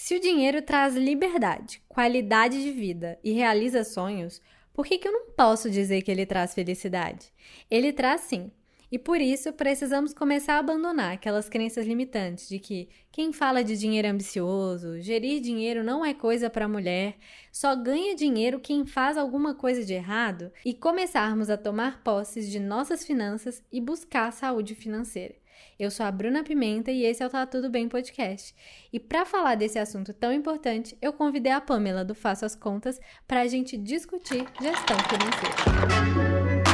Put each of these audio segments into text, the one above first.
Se o dinheiro traz liberdade, qualidade de vida e realiza sonhos, por que, que eu não posso dizer que ele traz felicidade? Ele traz sim. E por isso precisamos começar a abandonar aquelas crenças limitantes de que quem fala de dinheiro ambicioso, gerir dinheiro não é coisa para mulher, só ganha dinheiro quem faz alguma coisa de errado e começarmos a tomar posses de nossas finanças e buscar saúde financeira. Eu sou a Bruna Pimenta e esse é o Tá Tudo Bem Podcast. E para falar desse assunto tão importante, eu convidei a Pamela do Faço as Contas para a gente discutir gestão financeira.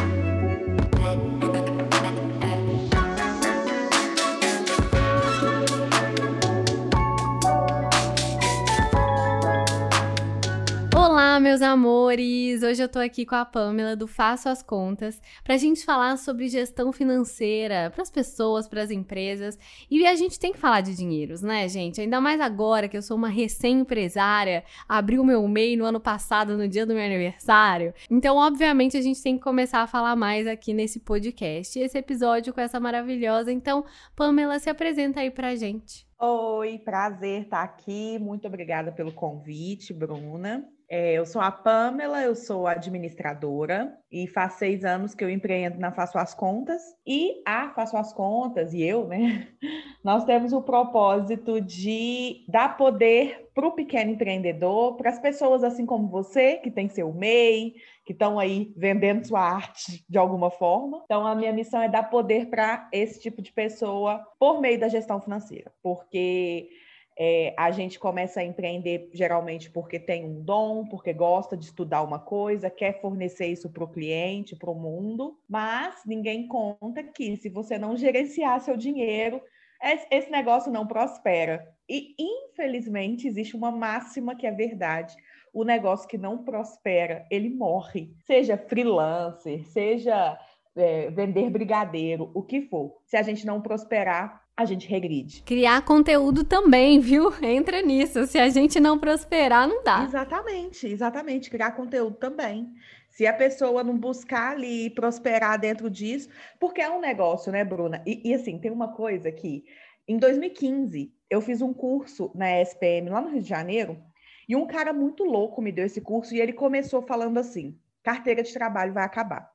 Olá, meus amores! Hoje eu tô aqui com a Pamela do Faço as Contas pra gente falar sobre gestão financeira para as pessoas, para as empresas. E a gente tem que falar de dinheiros, né, gente? Ainda mais agora que eu sou uma recém-empresária, abri o meu MEI no ano passado, no dia do meu aniversário. Então, obviamente, a gente tem que começar a falar mais aqui nesse podcast, esse episódio com essa maravilhosa. Então, Pamela, se apresenta aí pra gente. Oi, prazer estar aqui. Muito obrigada pelo convite, Bruna. É, eu sou a Pamela, eu sou administradora e faz seis anos que eu empreendo na Faço as Contas. E a Faço as Contas e eu, né? Nós temos o propósito de dar poder para o pequeno empreendedor, para as pessoas assim como você, que tem seu MEI, que estão aí vendendo sua arte de alguma forma. Então, a minha missão é dar poder para esse tipo de pessoa por meio da gestão financeira, porque é, a gente começa a empreender geralmente porque tem um dom, porque gosta de estudar uma coisa, quer fornecer isso para o cliente, para o mundo, mas ninguém conta que se você não gerenciar seu dinheiro, esse negócio não prospera. E, infelizmente, existe uma máxima que é verdade. O negócio que não prospera, ele morre. Seja freelancer, seja é, vender brigadeiro, o que for. Se a gente não prosperar, a gente regride. Criar conteúdo também, viu? Entra nisso. Se a gente não prosperar, não dá. Exatamente, exatamente. Criar conteúdo também. Se a pessoa não buscar ali prosperar dentro disso, porque é um negócio, né, Bruna? E, e assim, tem uma coisa que em 2015 eu fiz um curso na SPM lá no Rio de Janeiro e um cara muito louco me deu esse curso e ele começou falando assim: carteira de trabalho vai acabar.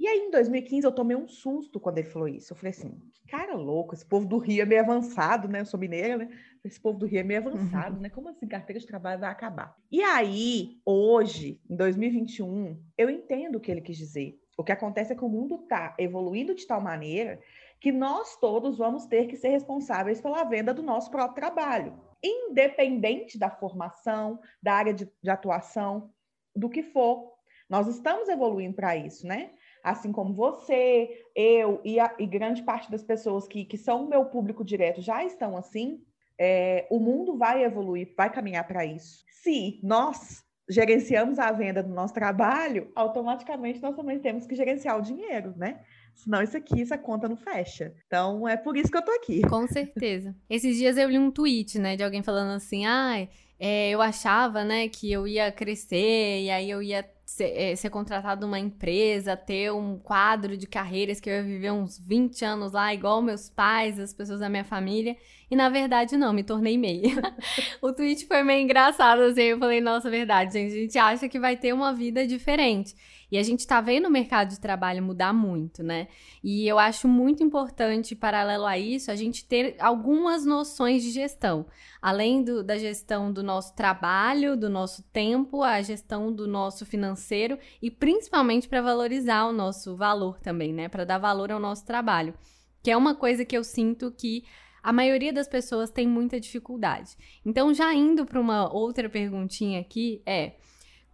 E aí, em 2015, eu tomei um susto quando ele falou isso. Eu falei assim, que cara louco, esse povo do Rio é meio avançado, né? Eu sou mineira, né? Esse povo do Rio é meio avançado, uhum. né? Como assim carteira de trabalho vai acabar? E aí, hoje, em 2021, eu entendo o que ele quis dizer. O que acontece é que o mundo está evoluindo de tal maneira que nós todos vamos ter que ser responsáveis pela venda do nosso próprio trabalho, independente da formação, da área de, de atuação, do que for. Nós estamos evoluindo para isso, né? Assim como você, eu e, a, e grande parte das pessoas que, que são o meu público direto já estão assim, é, o mundo vai evoluir, vai caminhar para isso. Se nós gerenciamos a venda do nosso trabalho, automaticamente nós também temos que gerenciar o dinheiro, né? Senão isso aqui, essa conta não fecha. Então é por isso que eu tô aqui. Com certeza. Esses dias eu li um tweet, né, de alguém falando assim, ai. Ah, é, eu achava, né, que eu ia crescer e aí eu ia ser, é, ser contratado numa empresa, ter um quadro de carreiras que eu ia viver uns 20 anos lá, igual meus pais, as pessoas da minha família. E na verdade, não, me tornei meia. o tweet foi meio engraçado, assim. Eu falei, nossa, verdade, gente. A gente acha que vai ter uma vida diferente. E a gente tá vendo o mercado de trabalho mudar muito, né? E eu acho muito importante, paralelo a isso, a gente ter algumas noções de gestão. Além do, da gestão do nosso trabalho, do nosso tempo, a gestão do nosso financeiro e principalmente para valorizar o nosso valor também, né? Para dar valor ao nosso trabalho. Que é uma coisa que eu sinto que a maioria das pessoas tem muita dificuldade. Então, já indo para uma outra perguntinha aqui, é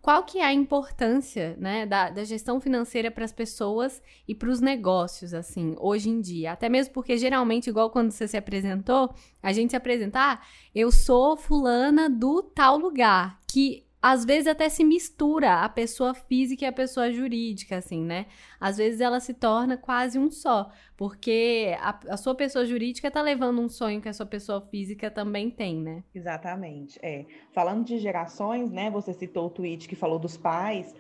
qual que é a importância né, da, da gestão financeira para as pessoas e para os negócios, assim, hoje em dia? Até mesmo porque, geralmente, igual quando você se apresentou, a gente se apresenta, ah, eu sou fulana do tal lugar, que às vezes até se mistura a pessoa física e a pessoa jurídica, assim, né? Às vezes ela se torna quase um só, porque a, a sua pessoa jurídica tá levando um sonho que a sua pessoa física também tem, né? Exatamente, é. Falando de gerações, né? Você citou o tweet que falou dos pais,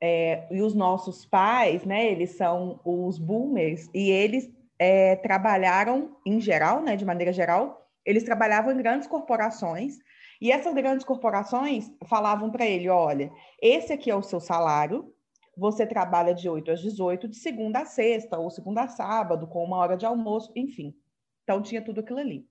é, e os nossos pais, né? Eles são os boomers, e eles é, trabalharam, em geral, né? De maneira geral, eles trabalhavam em grandes corporações, E essas grandes corporações falavam para ele: olha, esse aqui é o seu salário, você trabalha de 8 às 18, de segunda a sexta, ou segunda a sábado, com uma hora de almoço, enfim. Então tinha tudo aquilo ali.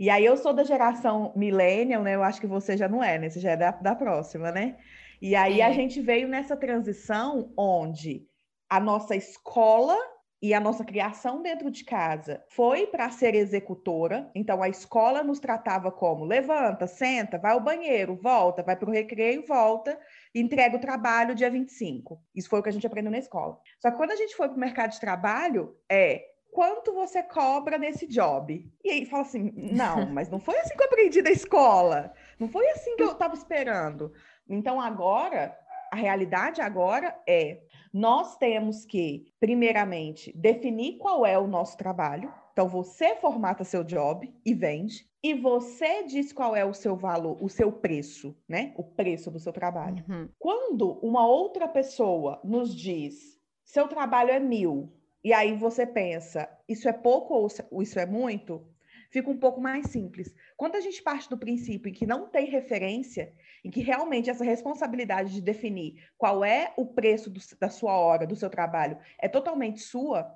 E aí eu sou da geração millennial, né? Eu acho que você já não é, né? Você já é da, da próxima, né? E aí é. a gente veio nessa transição onde a nossa escola e a nossa criação dentro de casa foi para ser executora. Então a escola nos tratava como levanta, senta, vai ao banheiro, volta, vai para o recreio, volta, entrega o trabalho dia 25. Isso foi o que a gente aprendeu na escola. Só que quando a gente foi para o mercado de trabalho, é quanto você cobra nesse job? E aí fala assim: não, mas não foi assim que eu aprendi na escola. Não foi assim que eu estava esperando. Então agora, a realidade agora é nós temos que, primeiramente, definir qual é o nosso trabalho. Então, você formata seu job e vende, e você diz qual é o seu valor, o seu preço, né? O preço do seu trabalho. Uhum. Quando uma outra pessoa nos diz seu trabalho é mil, e aí você pensa, isso é pouco ou isso é muito? fica um pouco mais simples. Quando a gente parte do princípio em que não tem referência, em que realmente essa responsabilidade de definir qual é o preço do, da sua hora, do seu trabalho, é totalmente sua,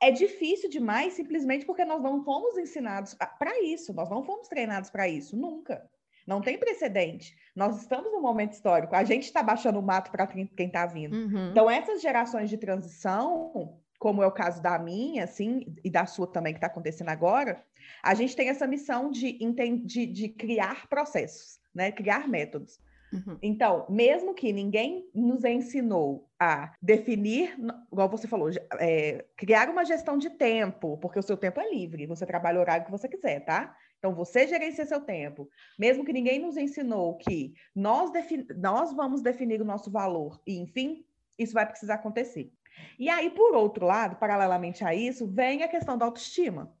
é difícil demais simplesmente porque nós não fomos ensinados para isso, nós não fomos treinados para isso, nunca. Não tem precedente. Nós estamos num momento histórico, a gente está baixando o mato para quem está vindo. Uhum. Então, essas gerações de transição, como é o caso da minha, assim, e da sua também, que está acontecendo agora, a gente tem essa missão de, de, de criar processos, né? Criar métodos. Uhum. Então, mesmo que ninguém nos ensinou a definir, igual você falou, é, criar uma gestão de tempo, porque o seu tempo é livre, você trabalha o horário que você quiser, tá? Então, você gerencia seu tempo. Mesmo que ninguém nos ensinou que nós, nós vamos definir o nosso valor, e enfim, isso vai precisar acontecer. E aí, por outro lado, paralelamente a isso, vem a questão da autoestima.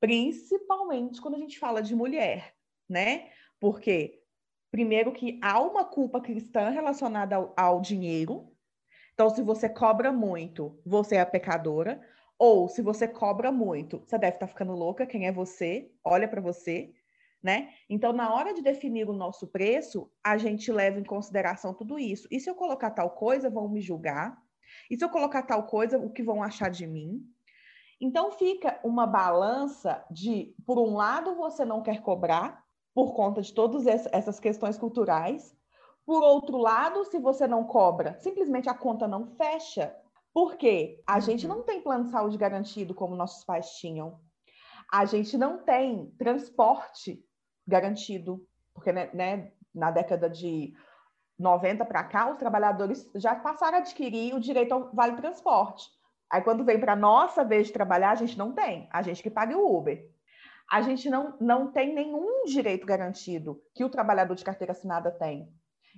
Principalmente quando a gente fala de mulher, né? Porque, primeiro, que há uma culpa cristã relacionada ao, ao dinheiro. Então, se você cobra muito, você é a pecadora. Ou se você cobra muito, você deve estar ficando louca, quem é você? Olha para você, né? Então, na hora de definir o nosso preço, a gente leva em consideração tudo isso. E se eu colocar tal coisa, vão me julgar. E se eu colocar tal coisa, o que vão achar de mim? Então fica uma balança de, por um lado, você não quer cobrar por conta de todas essas questões culturais. Por outro lado, se você não cobra, simplesmente a conta não fecha. Porque a gente uhum. não tem plano de saúde garantido como nossos pais tinham. A gente não tem transporte garantido, porque né, né na década de 90 para cá, os trabalhadores já passaram a adquirir o direito ao vale transporte. Aí quando vem para nossa vez de trabalhar, a gente não tem, a gente que paga o Uber. A gente não, não tem nenhum direito garantido que o trabalhador de carteira assinada tem.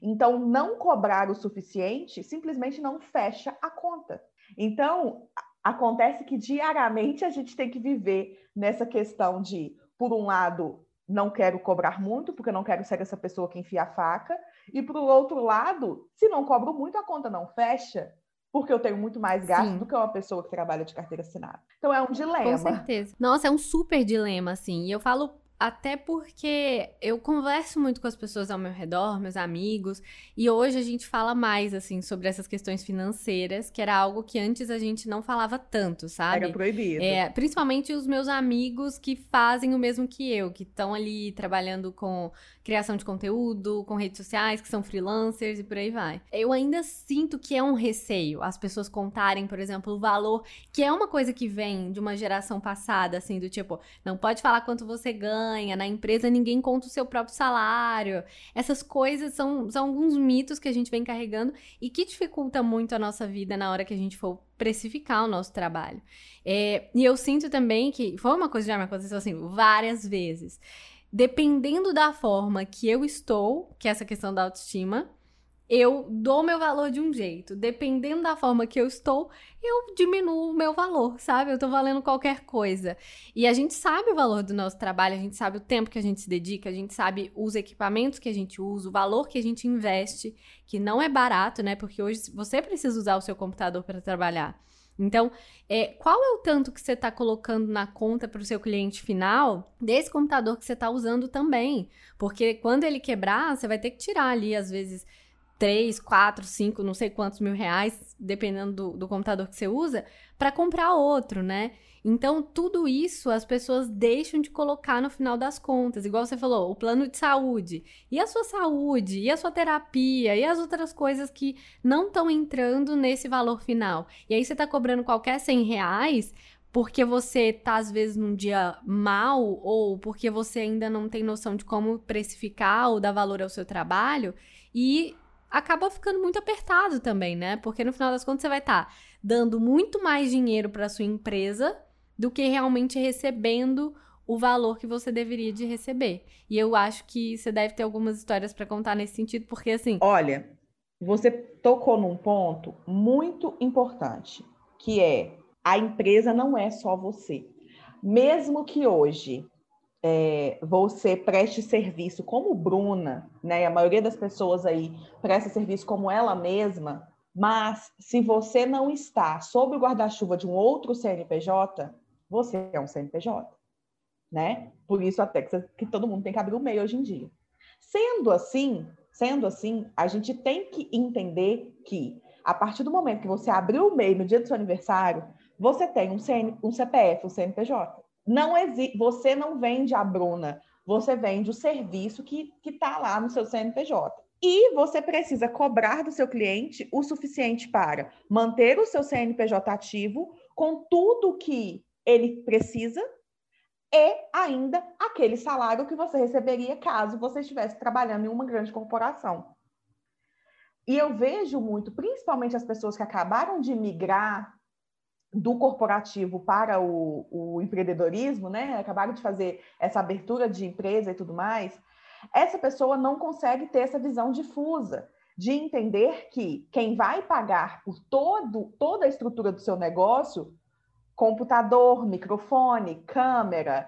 Então, não cobrar o suficiente simplesmente não fecha a conta. Então, acontece que diariamente a gente tem que viver nessa questão de, por um lado, não quero cobrar muito, porque não quero ser essa pessoa que enfia a faca, e por outro lado, se não cobro muito, a conta não fecha porque eu tenho muito mais gasto Sim. do que uma pessoa que trabalha de carteira assinada. Então é um dilema. Com certeza. Nossa, é um super dilema, assim. E eu falo até porque eu converso muito com as pessoas ao meu redor, meus amigos, e hoje a gente fala mais, assim, sobre essas questões financeiras, que era algo que antes a gente não falava tanto, sabe? Era proibido. É, principalmente os meus amigos que fazem o mesmo que eu, que estão ali trabalhando com criação de conteúdo, com redes sociais, que são freelancers e por aí vai. Eu ainda sinto que é um receio as pessoas contarem, por exemplo, o valor, que é uma coisa que vem de uma geração passada, assim, do tipo, não pode falar quanto você ganha ganha, na empresa ninguém conta o seu próprio salário. Essas coisas são, são alguns mitos que a gente vem carregando e que dificulta muito a nossa vida na hora que a gente for precificar o nosso trabalho. É, e eu sinto também que foi uma coisa que já me aconteceu assim várias vezes. Dependendo da forma que eu estou, que é essa questão da autoestima, eu dou meu valor de um jeito. Dependendo da forma que eu estou, eu diminuo o meu valor, sabe? Eu tô valendo qualquer coisa. E a gente sabe o valor do nosso trabalho, a gente sabe o tempo que a gente se dedica, a gente sabe os equipamentos que a gente usa, o valor que a gente investe, que não é barato, né? Porque hoje você precisa usar o seu computador para trabalhar. Então, é, qual é o tanto que você está colocando na conta para o seu cliente final desse computador que você está usando também? Porque quando ele quebrar, você vai ter que tirar ali, às vezes, 3, 4, 5, não sei quantos mil reais, dependendo do, do computador que você usa, para comprar outro, né? Então, tudo isso as pessoas deixam de colocar no final das contas. Igual você falou, o plano de saúde. E a sua saúde? E a sua terapia? E as outras coisas que não estão entrando nesse valor final? E aí você está cobrando qualquer 100 reais porque você tá às vezes num dia mal ou porque você ainda não tem noção de como precificar ou dar valor ao seu trabalho e acaba ficando muito apertado também, né? Porque no final das contas você vai estar tá dando muito mais dinheiro para sua empresa do que realmente recebendo o valor que você deveria de receber. E eu acho que você deve ter algumas histórias para contar nesse sentido, porque assim. Olha, você tocou num ponto muito importante, que é a empresa não é só você. Mesmo que hoje é, você preste serviço como Bruna, né? A maioria das pessoas aí presta serviço como ela mesma, mas se você não está sob o guarda-chuva de um outro CNPJ, você é um CNPJ, né? Por isso até que, que todo mundo tem que abrir o MEI hoje em dia. Sendo assim, sendo assim, a gente tem que entender que a partir do momento que você abriu o MEI no dia do seu aniversário, você tem um, CN, um CPF, um CNPJ. Não você não vende a Bruna, você vende o serviço que está lá no seu CNPJ. E você precisa cobrar do seu cliente o suficiente para manter o seu CNPJ ativo com tudo que ele precisa e ainda aquele salário que você receberia caso você estivesse trabalhando em uma grande corporação. E eu vejo muito, principalmente as pessoas que acabaram de migrar do corporativo para o, o, empreendedorismo, né? Acabaram de fazer essa abertura de empresa e tudo mais. Essa pessoa não consegue ter essa visão difusa de entender que quem vai pagar por todo, toda a estrutura do seu negócio computador, microfone, câmera,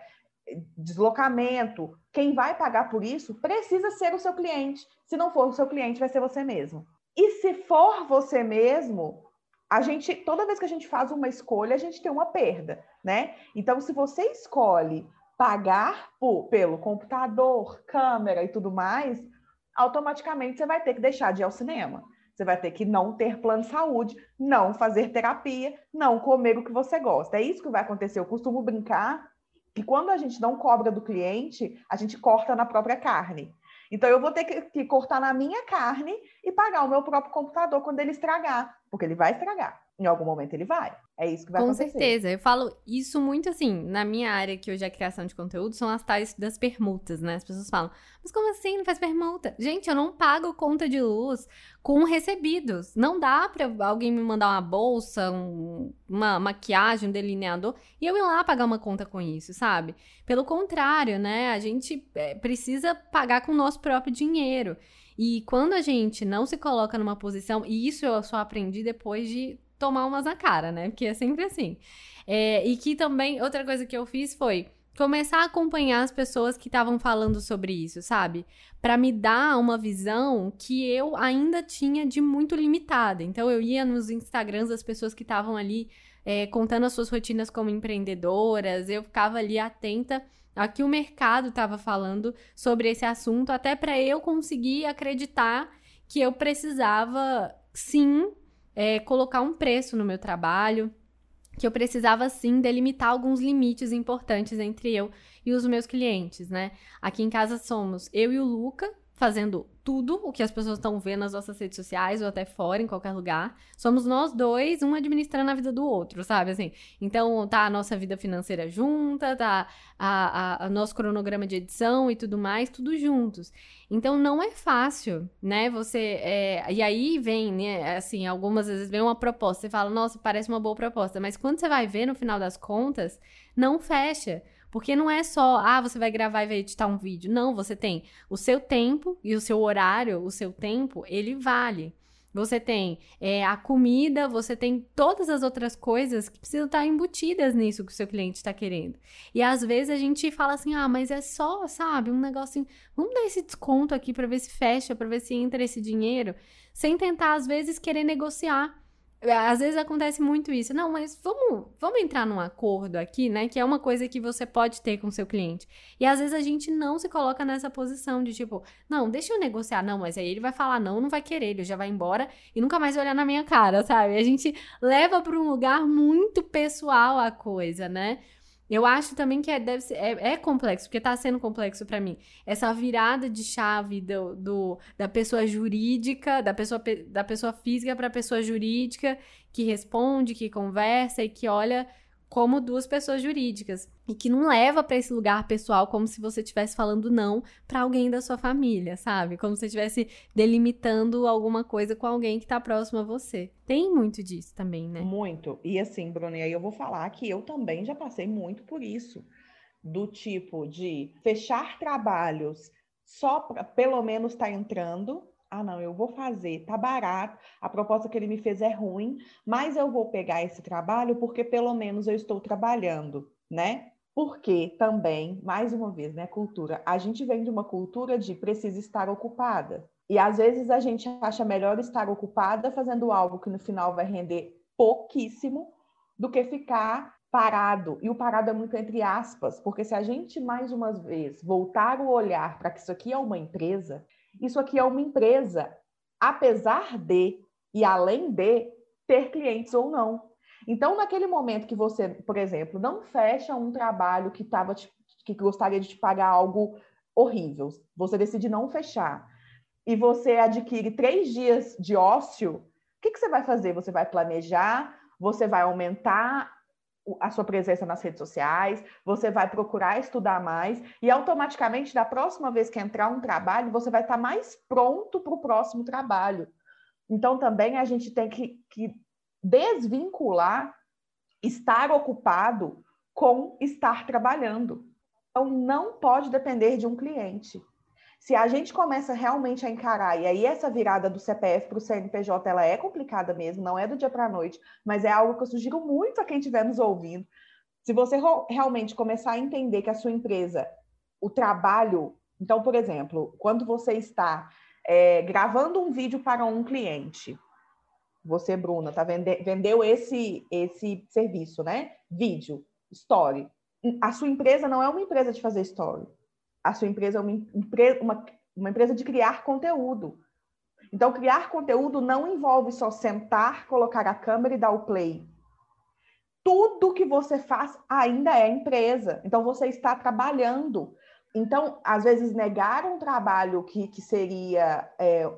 deslocamento. Quem vai pagar por isso precisa ser o seu cliente. Se não for o seu cliente, vai ser você mesmo. E se for você mesmo, a gente, toda vez que a gente faz uma escolha, a gente tem uma perda, né? Então, se você escolhe pagar por, pelo computador, câmera e tudo mais, automaticamente você vai ter que deixar de ir ao cinema. Você vai ter que não ter plano de saúde, não fazer terapia, não comer o que você gosta. É isso que vai acontecer. Eu costumo brincar que quando a gente não cobra do cliente, a gente corta na própria carne. Então, eu vou ter que, cortar na minha carne e pagar o meu próprio computador quando ele estragar, porque ele vai estragar. Em algum momento ele vai. É isso que vai Com acontecer. Com certeza. Eu falo isso muito assim, na minha área que hoje é criação de conteúdo, são as tais das permutas, né? As pessoas falam, mas como assim não faz permuta? Gente, eu não pago conta de luz com recebidos. Não dá pra alguém me mandar uma bolsa, um, uma maquiagem, um delineador, e eu ir lá pagar uma conta com isso, sabe? Pelo contrário, né? A gente é, precisa pagar com o nosso próprio dinheiro. E quando a gente não se coloca numa posição, e isso eu só aprendi depois de tomar umas na cara, né? Porque é sempre assim. É, e que também, outra coisa que eu fiz foi começar a acompanhar as pessoas que estavam falando sobre isso, sabe? Para me dar uma visão que eu ainda tinha de muito limitada. Então eu ia nos Instagrams das pessoas que estavam ali é, contando as suas rotinas como empreendedoras, eu ficava ali atenta a que o mercado estava falando sobre esse assunto, até para eu conseguir acreditar que eu precisava sim é, colocar um preço no meu trabalho, que eu precisava sim delimitar alguns limites importantes entre eu e os meus clientes, né? Aqui em casa somos eu e o Luca, fazendo tudo o que as pessoas estão vendo nas nossas redes sociais ou até fora, em qualquer lugar. Somos nós dois, um administrando a vida do outro, sabe? Assim, então tá a nossa vida financeira junta, tá a, a, a nosso cronograma de edição e tudo mais, tudo juntos. Então não é fácil, né? Você. É... E aí vem, né? Assim, algumas vezes vem uma proposta, você fala, nossa, parece uma boa proposta, mas quando você vai ver no final das contas, não fecha. Porque não é só, ah, você vai gravar e vai editar um vídeo. Não, você tem o seu tempo e o seu horário, o seu tempo, ele vale. Você tem é, a comida, você tem todas as outras coisas que precisam estar embutidas nisso que o seu cliente está querendo. E às vezes a gente fala assim: ah, mas é só, sabe, um negocinho. Vamos dar esse desconto aqui para ver se fecha, para ver se entra esse dinheiro, sem tentar, às vezes, querer negociar Às vezes acontece muito isso. Não, mas vamos, vamos entrar num acordo aqui, né? Que é uma coisa que você pode ter com seu cliente. E às vezes a gente não se coloca nessa posição de tipo, não, deixa eu negociar. Não, mas aí ele vai falar não, não vai querer, ele já vai embora e nunca mais vai olhar na minha cara, sabe? A gente leva para um lugar muito pessoal a coisa, né? Eu acho também que é, deve ser, é, é complexo, porque está sendo complexo para mim. Essa virada de chave do, do, da pessoa jurídica, da pessoa, da pessoa física para a pessoa jurídica, que responde, que conversa e que olha como duas pessoas jurídicas e que não leva para esse lugar pessoal como se você estivesse falando não para alguém da sua família, sabe? Como se você estivesse delimitando alguma coisa com alguém que está próximo a você. Tem muito disso também, né? Muito. E assim, Bruna, aí eu vou falar que eu também já passei muito por isso, do tipo de fechar trabalhos só para pelo menos tá entrando ah, não, eu vou fazer, tá barato, a proposta que ele me fez é ruim, mas eu vou pegar esse trabalho porque pelo menos eu estou trabalhando, né? Porque também, mais uma vez, né, cultura, a gente vem de uma cultura de precisa estar ocupada. E às vezes a gente acha melhor estar ocupada fazendo algo que no final vai render pouquíssimo do que ficar parado. E o parado é muito entre aspas, porque se a gente mais uma vez voltar o olhar para que isso aqui é uma empresa, isso aqui é uma empresa, apesar de e além de ter clientes ou não. Então, naquele momento que você, por exemplo, não fecha um trabalho que tava que gostaria de te pagar algo horrível, você decide não fechar e você adquire três dias de ócio, o que, que você vai fazer? Você vai planejar, você vai aumentar a sua presença nas redes sociais, você vai procurar estudar mais e automaticamente, da próxima vez que entrar um trabalho, você vai estar mais pronto para o próximo trabalho. Então, também a gente tem que, que desvincular estar ocupado com estar trabalhando. Então, não pode depender de um cliente. Se a gente começa realmente a encarar, e aí essa virada do CPF para o CNPJ ela é complicada mesmo, não é do dia para a noite, mas é algo que eu sugiro muito a quem estiver nos ouvindo. Se você realmente começar a entender que a sua empresa, o trabalho. Então, por exemplo, quando você está é, gravando um vídeo para um cliente, você, Bruna, tá vende, vendeu esse, esse serviço, né? Vídeo, story. A sua empresa não é uma empresa de fazer story a sua empresa é uma, uma, uma empresa de criar conteúdo. Então, criar conteúdo não envolve só sentar, colocar a câmera e dar o play. Tudo que você faz ainda é empresa. Então, você está trabalhando. Então, às vezes, negar um trabalho que, que seria é,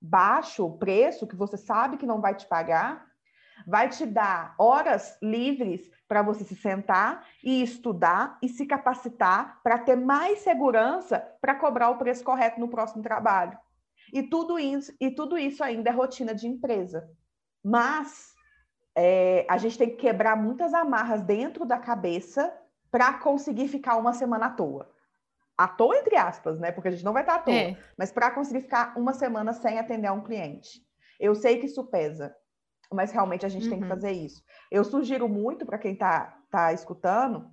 baixo preço, que você sabe que não vai te pagar, vai te dar horas livres para você se sentar e estudar e se capacitar para ter mais segurança para cobrar o preço correto no próximo trabalho. E tudo isso, e tudo isso ainda é rotina de empresa. Mas é, a gente tem que quebrar muitas amarras dentro da cabeça para conseguir ficar uma semana à toa. À toa, entre aspas, né? Porque a gente não vai estar à toa. É. Mas para conseguir ficar uma semana sem atender a um cliente. Eu sei que isso pesa mas realmente a gente uhum. tem que uhum. fazer isso. Eu sugiro muito para quem está tá escutando,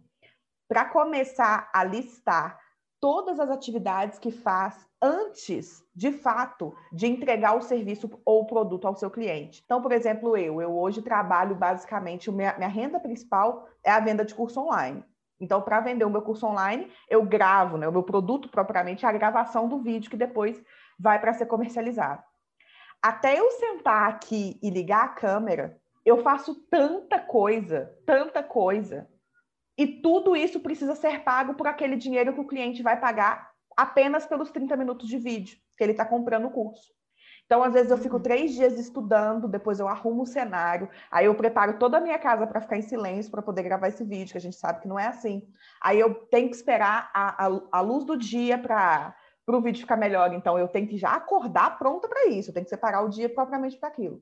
para começar a listar todas as atividades que faz antes, de fato, de entregar o serviço ou o produto ao seu cliente. Então, por exemplo, eu, eu hoje trabalho basicamente, minha, minha renda principal é a venda de curso online. Então, para vender o meu curso online, eu gravo, né? O meu produto propriamente a gravação do vídeo que depois vai para ser comercializado até eu sentar aqui e ligar a câmera, eu faço tanta coisa, tanta coisa. E tudo isso precisa ser pago por aquele dinheiro que o cliente vai pagar apenas pelos 30 minutos de vídeo que ele está comprando o curso. Então, às vezes, eu fico uhum. três dias estudando, depois eu arrumo o cenário, aí eu preparo toda a minha casa para ficar em silêncio para poder gravar esse vídeo, que a gente sabe que não é assim. Aí eu tenho que esperar a, a, a luz do dia para para o vídeo ficar melhor. Então, eu tenho que já acordar pronta para isso, eu tenho que separar o dia propriamente para aquilo.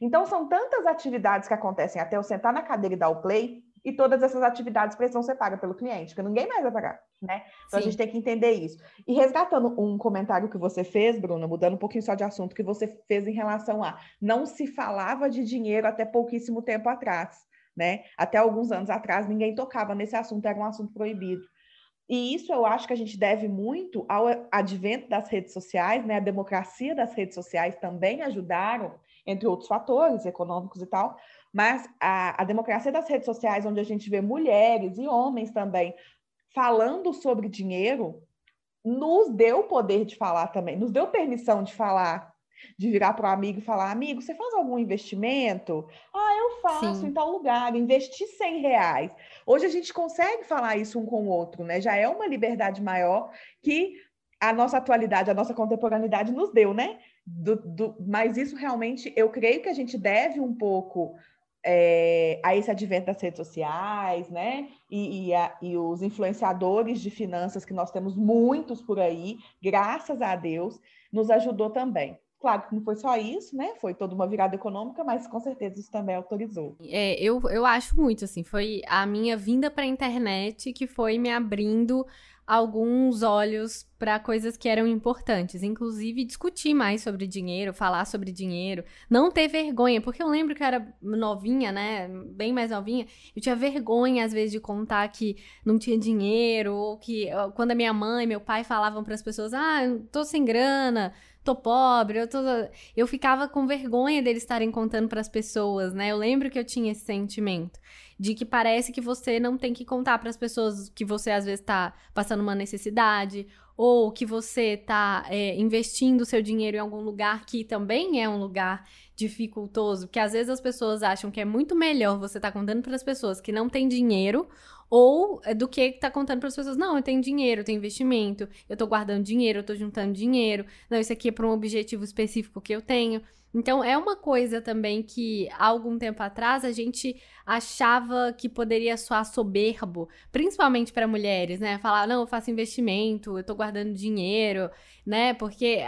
Então, são tantas atividades que acontecem até eu sentar na cadeira e dar o play, e todas essas atividades precisam ser pagas pelo cliente, porque ninguém mais vai pagar, né? Então, Sim. a gente tem que entender isso. E resgatando um comentário que você fez, Bruna, mudando um pouquinho só de assunto, que você fez em relação a não se falava de dinheiro até pouquíssimo tempo atrás, né? Até alguns anos atrás, ninguém tocava nesse assunto, era um assunto proibido. E isso eu acho que a gente deve muito ao advento das redes sociais, né? A democracia das redes sociais também ajudaram entre outros fatores econômicos e tal, mas a, a democracia das redes sociais, onde a gente vê mulheres e homens também falando sobre dinheiro, nos deu poder de falar também, nos deu permissão de falar, de virar para o amigo e falar: amigo, você faz algum investimento? Ah, eu faço Sim. em tal lugar, investi 100 reais. Hoje a gente consegue falar isso um com o outro, né? Já é uma liberdade maior que a nossa atualidade, a nossa contemporaneidade nos deu, né? Do, do, mas isso realmente, eu creio que a gente deve um pouco é, a esse advento das redes sociais, né? E, e, a, e, os influenciadores de finanças, que nós temos muitos por aí, graças a Deus, nos ajudou também. Claro que não foi só isso, né? Foi toda uma virada econômica, mas com certeza isso também autorizou. É, eu, eu acho muito, assim, foi a minha vinda para a internet que foi me abrindo alguns olhos para coisas que eram importantes, inclusive discutir mais sobre dinheiro, falar sobre dinheiro, não ter vergonha, porque eu lembro que eu era novinha, né, bem mais novinha, eu tinha vergonha às vezes de contar que não tinha dinheiro ou que quando a minha mãe, meu pai falavam para as pessoas: "Ah, tô sem grana, tô pobre, eu tô. Eu ficava com vergonha deles estarem contando para as pessoas, né? Eu lembro que eu tinha esse sentimento de que parece que você não tem que contar para as pessoas que você às vezes tá passando uma necessidade ou que você tá é, investindo seu dinheiro em algum lugar que também é um lugar dificultoso, porque às vezes as pessoas acham que é muito melhor você tá contando para as pessoas que não têm dinheiro ou é, do que tá contando para as pessoas, não, eu tenho dinheiro, eu tenho investimento, eu tô guardando dinheiro, eu tô juntando dinheiro, não, isso aqui é para um objetivo específico que eu tenho. Então, é uma coisa também que, há algum tempo atrás, a gente achava que poderia soar soberbo, principalmente para mulheres, né? Falar, não, eu faço investimento, eu tô guardando dinheiro, né? Porque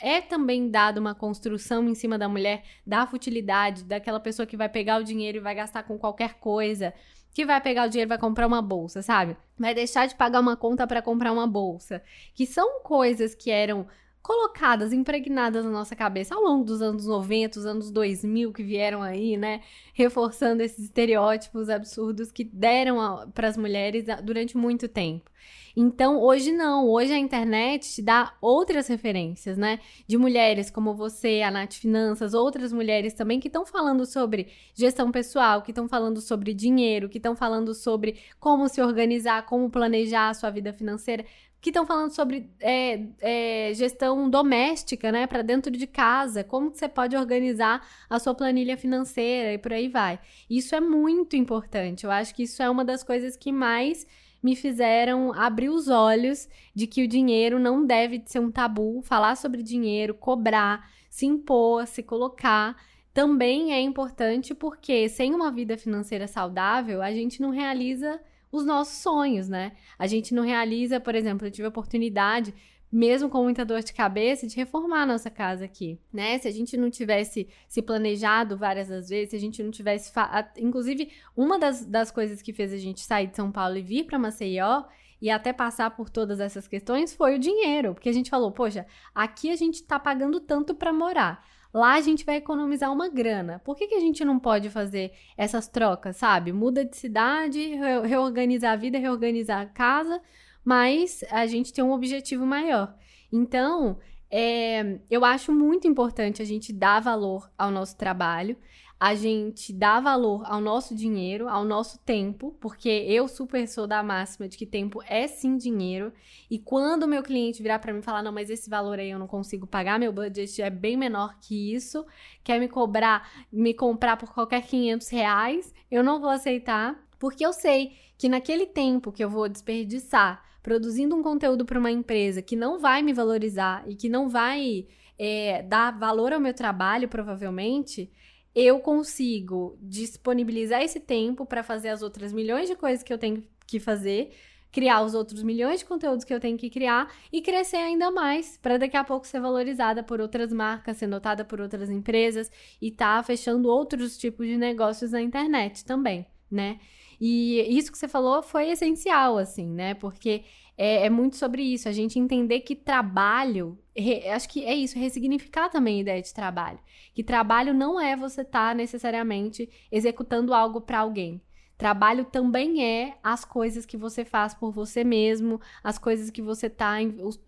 é também dado uma construção em cima da mulher da futilidade, daquela pessoa que vai pegar o dinheiro e vai gastar com qualquer coisa que vai pegar o dinheiro e vai comprar uma bolsa, sabe? Vai deixar de pagar uma conta para comprar uma bolsa. Que são coisas que eram colocadas, impregnadas na nossa cabeça ao longo dos anos 90, os anos 2000 que vieram aí, né, reforçando esses estereótipos absurdos que deram para as mulheres durante muito tempo. Então, hoje não, hoje a internet te dá outras referências, né? De mulheres como você, a Nath Finanças, outras mulheres também que estão falando sobre gestão pessoal, que estão falando sobre dinheiro, que estão falando sobre como se organizar, como planejar a sua vida financeira que estão falando sobre é, é, gestão doméstica, né, para dentro de casa, como que você pode organizar a sua planilha financeira e por aí vai. Isso é muito importante. Eu acho que isso é uma das coisas que mais me fizeram abrir os olhos de que o dinheiro não deve ser um tabu. Falar sobre dinheiro, cobrar, se impor, se colocar também é importante porque sem uma vida financeira saudável, a gente não realiza os nossos sonhos, né? A gente não realiza, por exemplo, eu tive a oportunidade, mesmo com muita dor de cabeça, de reformar a nossa casa aqui, né? Se a gente não tivesse se planejado várias das vezes, se a gente não tivesse. Inclusive, uma das, das coisas que fez a gente sair de São Paulo e vir para Maceió e até passar por todas essas questões foi o dinheiro, porque a gente falou, poxa, aqui a gente tá pagando tanto para morar. Lá a gente vai economizar uma grana. Por que, que a gente não pode fazer essas trocas, sabe? Muda de cidade, reorganizar a vida, reorganizar a casa, mas a gente tem um objetivo maior. Então, é, eu acho muito importante a gente dar valor ao nosso trabalho a gente dá valor ao nosso dinheiro, ao nosso tempo, porque eu super sou da máxima de que tempo é sim dinheiro. E quando o meu cliente virar para mim falar: não, mas esse valor aí eu não consigo pagar, meu budget é bem menor que isso, quer me cobrar, me comprar por qualquer 500 reais, eu não vou aceitar, porque eu sei que naquele tempo que eu vou desperdiçar produzindo um conteúdo para uma empresa que não vai me valorizar e que não vai é, dar valor ao meu trabalho, provavelmente eu consigo disponibilizar esse tempo para fazer as outras milhões de coisas que eu tenho que fazer, criar os outros milhões de conteúdos que eu tenho que criar e crescer ainda mais, para daqui a pouco ser valorizada por outras marcas, ser notada por outras empresas e tá fechando outros tipos de negócios na internet também, né? E isso que você falou foi essencial, assim, né? Porque é, é muito sobre isso, a gente entender que trabalho, re, acho que é isso, ressignificar também a ideia de trabalho. Que trabalho não é você estar tá necessariamente executando algo para alguém. Trabalho também é as coisas que você faz por você mesmo, as coisas que você tá,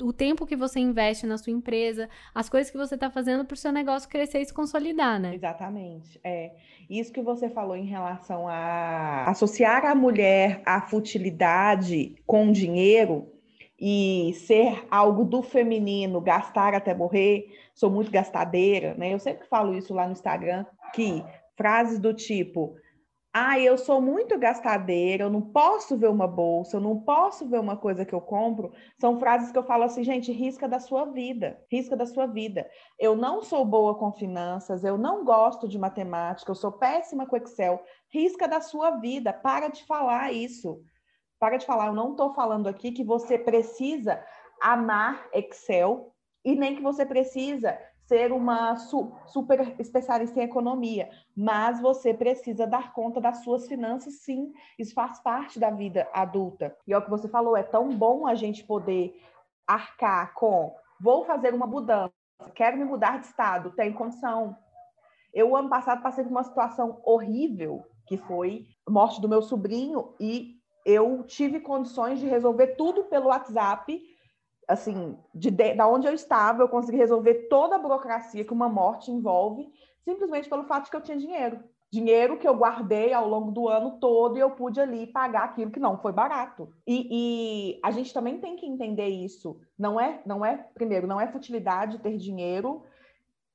o, tempo que você investe na sua empresa, as coisas que você tá fazendo para o seu negócio crescer e se consolidar, né? Exatamente. É isso que você falou em relação a associar a mulher à futilidade com dinheiro e ser algo do feminino, gastar até morrer. Sou muito gastadeira, né? Eu sempre falo isso lá no Instagram que frases do tipo ah, eu sou muito gastadeira, eu não posso ver uma bolsa, eu não posso ver uma coisa que eu compro, são frases que eu falo assim, gente, risca da sua vida, risca da sua vida. Eu não sou boa com finanças, eu não gosto de matemática, eu sou péssima com Excel, risca da sua vida, para de falar isso. Para de falar, eu não estou falando aqui que você precisa amar Excel e nem que você precisa ser uma su super especialista em economia, mas você precisa dar conta das suas finanças, sim. Isso faz parte da vida adulta. E é o que você falou, é tão bom a gente poder arcar com vou fazer uma mudança, quero me mudar de estado, tem condição. Eu, ano passado, passei por uma situação horrível, que foi a morte do meu sobrinho, e eu tive condições de resolver tudo pelo WhatsApp assim, de, de, da onde eu estava, eu consegui resolver toda a burocracia que uma morte envolve, simplesmente pelo fato de que eu tinha dinheiro. Dinheiro que eu guardei ao longo do ano todo e eu pude ali pagar aquilo que não foi barato. E, e a gente também tem que entender isso. Não é, não é, primeiro, não é futilidade ter dinheiro,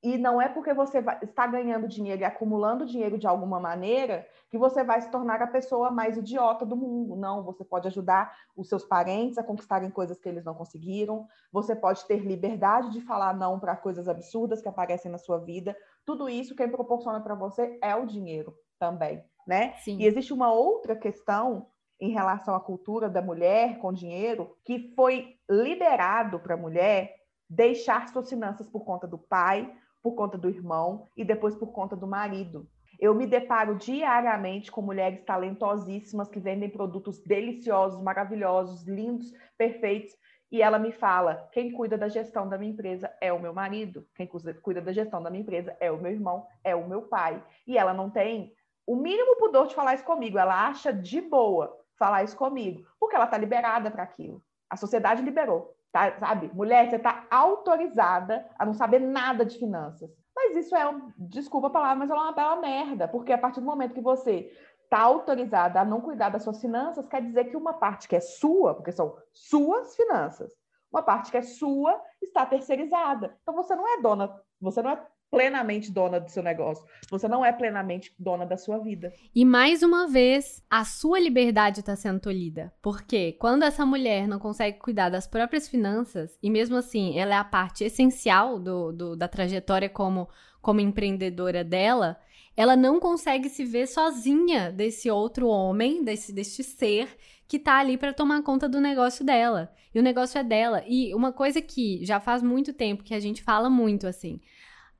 e não é porque você vai, está ganhando dinheiro e acumulando dinheiro de alguma maneira que você vai se tornar a pessoa mais idiota do mundo. Não, você pode ajudar os seus parentes a conquistarem coisas que eles não conseguiram. Você pode ter liberdade de falar não para coisas absurdas que aparecem na sua vida. Tudo isso quem proporciona para você é o dinheiro também, né? Sim. E existe uma outra questão em relação à cultura da mulher com dinheiro que foi liberado para a mulher deixar suas finanças por conta do pai, por conta do irmão e depois por conta do marido. Eu me deparo diariamente com mulheres talentosíssimas que vendem produtos deliciosos, maravilhosos, lindos, perfeitos, e ela me fala: quem cuida da gestão da minha empresa é o meu marido, quem cuida da gestão da minha empresa é o meu irmão, é o meu pai. E ela não tem o mínimo pudor de falar isso comigo, ela acha de boa falar isso comigo, porque ela está liberada para aquilo. A sociedade liberou. Tá, sabe? Mulher, você está autorizada a não saber nada de finanças. Mas isso é, um, desculpa a palavra, mas é uma bela merda, porque a partir do momento que você está autorizada a não cuidar das suas finanças, quer dizer que uma parte que é sua, porque são suas finanças, uma parte que é sua está terceirizada. Então você não é dona, você não é plenamente dona do seu negócio. Você não é plenamente dona da sua vida. E mais uma vez, a sua liberdade está sendo tolhida. Porque quando essa mulher não consegue cuidar das próprias finanças, e mesmo assim ela é a parte essencial do, do da trajetória como, como empreendedora dela, ela não consegue se ver sozinha desse outro homem, desse, deste ser que tá ali para tomar conta do negócio dela. E o negócio é dela. E uma coisa que já faz muito tempo que a gente fala muito assim,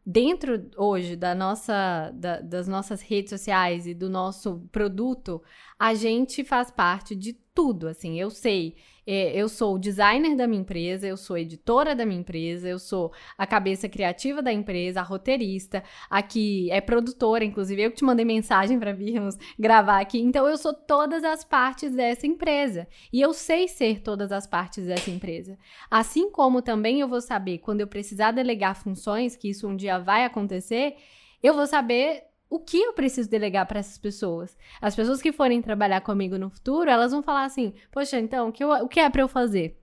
dentro hoje da nossa, da, das nossas redes sociais e do nosso produto, a gente faz parte de tudo, assim, eu sei é, eu sou o designer da minha empresa, eu sou editora da minha empresa, eu sou a cabeça criativa da empresa, a roteirista, a que é produtora, inclusive eu que te mandei mensagem para virmos gravar aqui. Então eu sou todas as partes dessa empresa e eu sei ser todas as partes dessa empresa. Assim como também eu vou saber quando eu precisar delegar funções, que isso um dia vai acontecer, eu vou saber o que eu preciso delegar para essas pessoas? As pessoas que forem trabalhar comigo no futuro, elas vão falar assim: Poxa, então, o que, eu, o que é para eu fazer?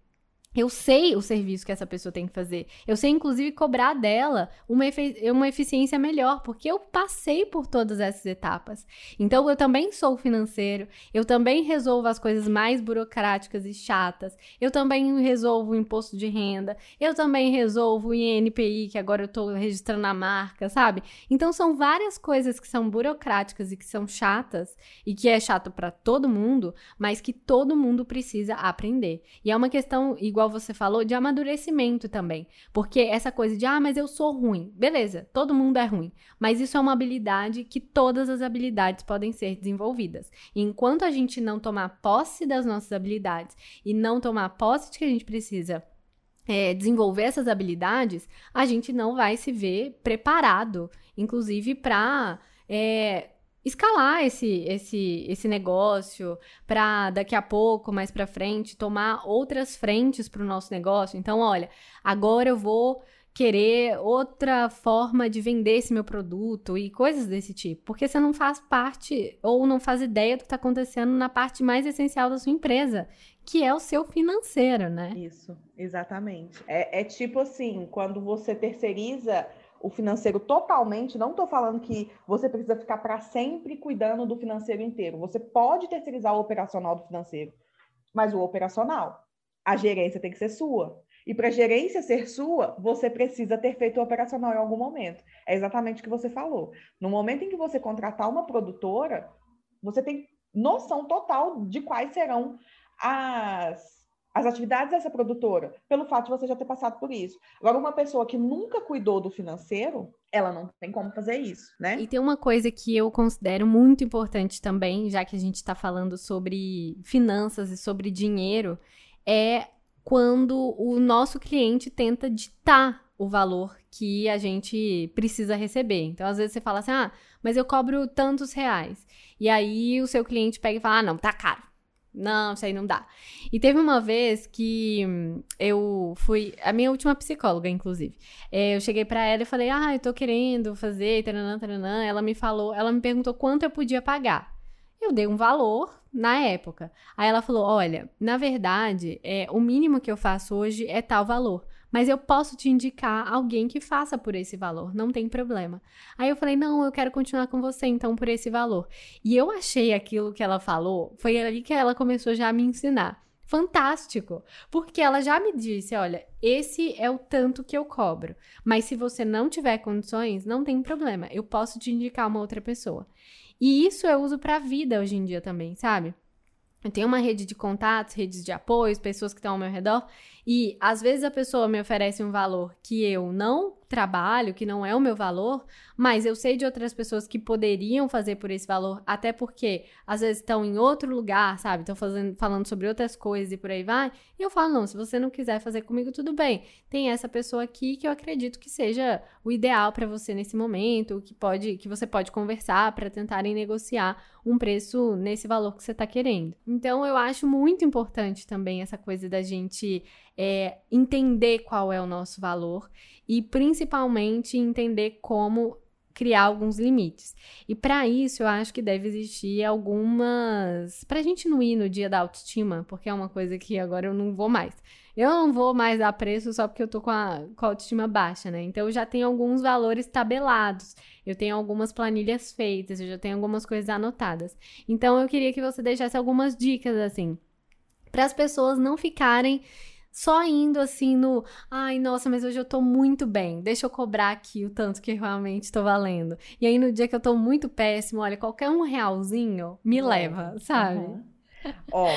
Eu sei o serviço que essa pessoa tem que fazer. Eu sei, inclusive, cobrar dela uma, efi uma eficiência melhor, porque eu passei por todas essas etapas. Então, eu também sou financeiro, eu também resolvo as coisas mais burocráticas e chatas, eu também resolvo o imposto de renda, eu também resolvo o INPI, que agora eu estou registrando a marca, sabe? Então, são várias coisas que são burocráticas e que são chatas, e que é chato para todo mundo, mas que todo mundo precisa aprender. E é uma questão igual igual você falou, de amadurecimento também. Porque essa coisa de, ah, mas eu sou ruim. Beleza, todo mundo é ruim. Mas isso é uma habilidade que todas as habilidades podem ser desenvolvidas. E enquanto a gente não tomar posse das nossas habilidades e não tomar posse de que a gente precisa é, desenvolver essas habilidades, a gente não vai se ver preparado, inclusive, para. É, escalar esse, esse, esse negócio para daqui a pouco, mais para frente, tomar outras frentes para o nosso negócio. Então, olha, agora eu vou querer outra forma de vender esse meu produto e coisas desse tipo, porque você não faz parte ou não faz ideia do que está acontecendo na parte mais essencial da sua empresa, que é o seu financeiro, né? Isso, exatamente. É, é tipo assim, quando você terceiriza o financeiro totalmente, não estou falando que você precisa ficar para sempre cuidando do financeiro inteiro. Você pode terceirizar o operacional do financeiro, mas o operacional, a gerência tem que ser sua. E para a gerência ser sua, você precisa ter feito o operacional em algum momento. É exatamente o que você falou. No momento em que você contratar uma produtora, você tem noção total de quais serão as as atividades dessa produtora, pelo fato de você já ter passado por isso. Agora, uma pessoa que nunca cuidou do financeiro, ela não tem como fazer isso, né? E tem uma coisa que eu considero muito importante também, já que a gente está falando sobre finanças e sobre dinheiro, é quando o nosso cliente tenta ditar o valor que a gente precisa receber. Então, às vezes você fala assim: ah, mas eu cobro tantos reais. E aí o seu cliente pega e fala: ah, não, tá caro não, isso aí não dá. E teve uma vez que eu fui. A minha última psicóloga, inclusive. É, eu cheguei para ela e falei, ah, eu tô querendo fazer, taranã, taranã. Ela me falou, ela me perguntou quanto eu podia pagar. Eu dei um valor na época. Aí ela falou: olha, na verdade, é, o mínimo que eu faço hoje é tal valor mas eu posso te indicar alguém que faça por esse valor, não tem problema. Aí eu falei: não, eu quero continuar com você então por esse valor. E eu achei aquilo que ela falou, foi ali que ela começou já a me ensinar. Fantástico, porque ela já me disse: olha, esse é o tanto que eu cobro, mas se você não tiver condições, não tem problema, eu posso te indicar uma outra pessoa. E isso eu uso para a vida hoje em dia também, sabe? Eu tenho uma rede de contatos, redes de apoio, pessoas que estão ao meu redor, e às vezes a pessoa me oferece um valor que eu não trabalho, que não é o meu valor, mas eu sei de outras pessoas que poderiam fazer por esse valor, até porque às vezes estão em outro lugar, sabe? Estão falando sobre outras coisas e por aí vai. E eu falo, não, se você não quiser fazer comigo, tudo bem. Tem essa pessoa aqui que eu acredito que seja o ideal para você nesse momento, que pode, que você pode conversar para tentarem negociar um preço nesse valor que você está querendo. Então eu acho muito importante também essa coisa da gente é, entender qual é o nosso valor e principalmente entender como criar alguns limites. E para isso eu acho que deve existir algumas. Para a gente não ir no dia da autoestima, porque é uma coisa que agora eu não vou mais. Eu não vou mais dar preço só porque eu tô com a, com a autoestima baixa, né? Então eu já tenho alguns valores tabelados, eu tenho algumas planilhas feitas, eu já tenho algumas coisas anotadas. Então eu queria que você deixasse algumas dicas assim, para as pessoas não ficarem só indo assim no, ai, nossa, mas hoje eu tô muito bem, deixa eu cobrar aqui o tanto que realmente tô valendo. E aí no dia que eu tô muito péssimo, olha, qualquer um realzinho me leva, sabe? Uhum. Ó,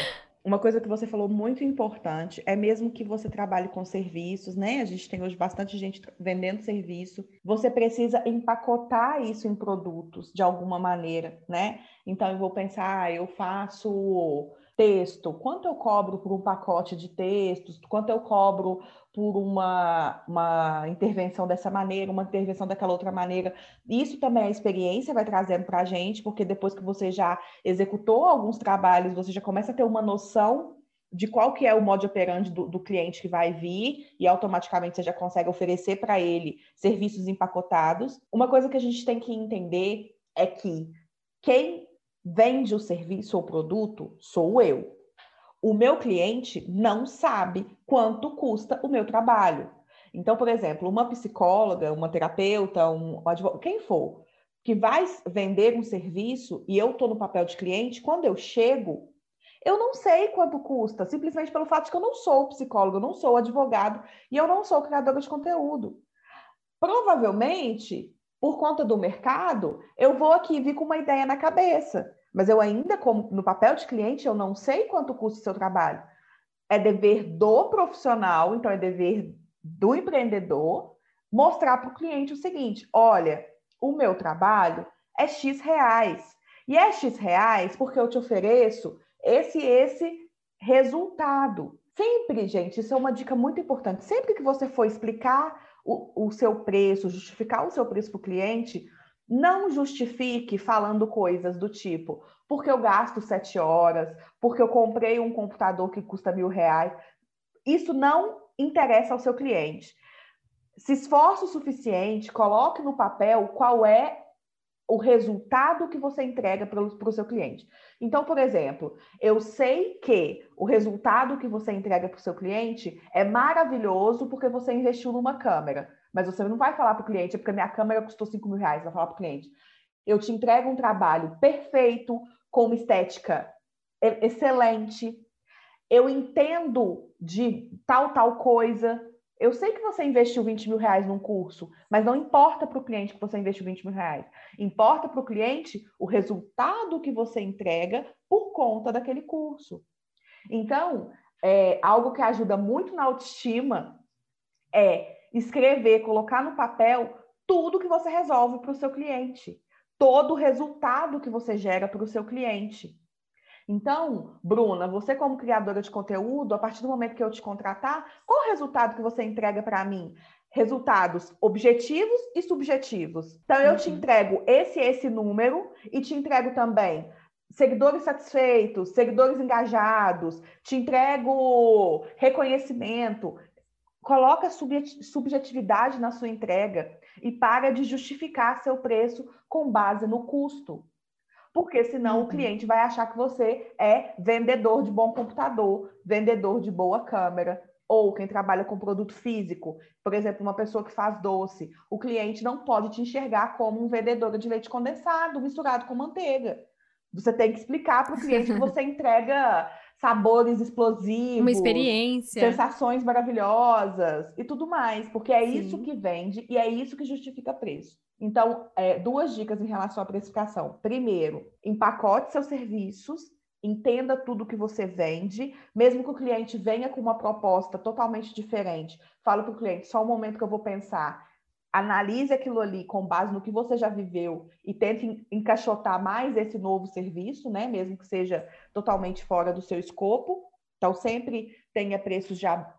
uma coisa que você falou muito importante é mesmo que você trabalhe com serviços, né? A gente tem hoje bastante gente vendendo serviço. Você precisa empacotar isso em produtos de alguma maneira, né? Então eu vou pensar, ah, eu faço texto, quanto eu cobro por um pacote de textos, quanto eu cobro por uma, uma intervenção dessa maneira, uma intervenção daquela outra maneira. Isso também a experiência vai trazendo para a gente, porque depois que você já executou alguns trabalhos, você já começa a ter uma noção de qual que é o modo operandi do, do cliente que vai vir e automaticamente você já consegue oferecer para ele serviços empacotados. Uma coisa que a gente tem que entender é que quem vende o serviço ou produto sou eu. O meu cliente não sabe quanto custa o meu trabalho. Então, por exemplo, uma psicóloga, uma terapeuta, um advogado, quem for, que vai vender um serviço e eu estou no papel de cliente, quando eu chego, eu não sei quanto custa, simplesmente pelo fato de que eu não sou psicólogo, eu não sou advogado e eu não sou criadora de conteúdo. Provavelmente, por conta do mercado, eu vou aqui vir com uma ideia na cabeça, mas eu ainda, como no papel de cliente, eu não sei quanto custa o seu trabalho. É dever do profissional, então é dever do empreendedor mostrar para o cliente o seguinte: olha, o meu trabalho é X reais. E é X reais porque eu te ofereço esse esse resultado. Sempre, gente, isso é uma dica muito importante. Sempre que você for explicar o, o seu preço, justificar o seu preço para o cliente, Não justifique falando coisas do tipo, porque eu gasto sete horas, porque eu comprei um computador que custa mil reais. Isso não interessa ao seu cliente. Se esforce o suficiente, coloque no papel qual é o resultado que você entrega para o seu cliente. Então, por exemplo, eu sei que o resultado que você entrega para o seu cliente é maravilhoso porque você investiu numa câmera. Mas você não vai falar para o cliente, é porque minha câmera custou 5 mil reais, vai falar para o cliente. Eu te entrego um trabalho perfeito, com uma estética excelente. Eu entendo de tal, tal coisa. Eu sei que você investiu 20 mil reais num curso, mas não importa para o cliente que você investiu 20 mil reais. Importa para o cliente o resultado que você entrega por conta daquele curso. Então, é, algo que ajuda muito na autoestima é escrever, colocar no papel tudo que você resolve para o seu cliente todo o resultado que você gera para o seu cliente. Então, Bruna, você como criadora de conteúdo, a partir do momento que eu te contratar, qual o resultado que você entrega para mim? Resultados objetivos e subjetivos. Então, eu uhum. te entrego esse esse número e te entrego também seguidores satisfeitos, seguidores engajados, te entrego reconhecimento. Coloca subjetividade na sua entrega e para de justificar seu preço com base no custo. Porque senão uhum. o cliente vai achar que você é vendedor de bom computador, vendedor de boa câmera, ou quem trabalha com produto físico, por exemplo, uma pessoa que faz doce, o cliente não pode te enxergar como um vendedor de leite condensado misturado com manteiga. Você tem que explicar para o cliente que você entrega sabores explosivos, uma experiência, sensações maravilhosas e tudo mais, porque é Sim. isso que vende e é isso que justifica preço. Então, é, duas dicas em relação à precificação. Primeiro, empacote seus serviços, entenda tudo que você vende, mesmo que o cliente venha com uma proposta totalmente diferente. Fala para o cliente, só um momento que eu vou pensar analise aquilo ali com base no que você já viveu e tente encaixotar mais esse novo serviço, né? Mesmo que seja totalmente fora do seu escopo. Então, sempre tenha preços já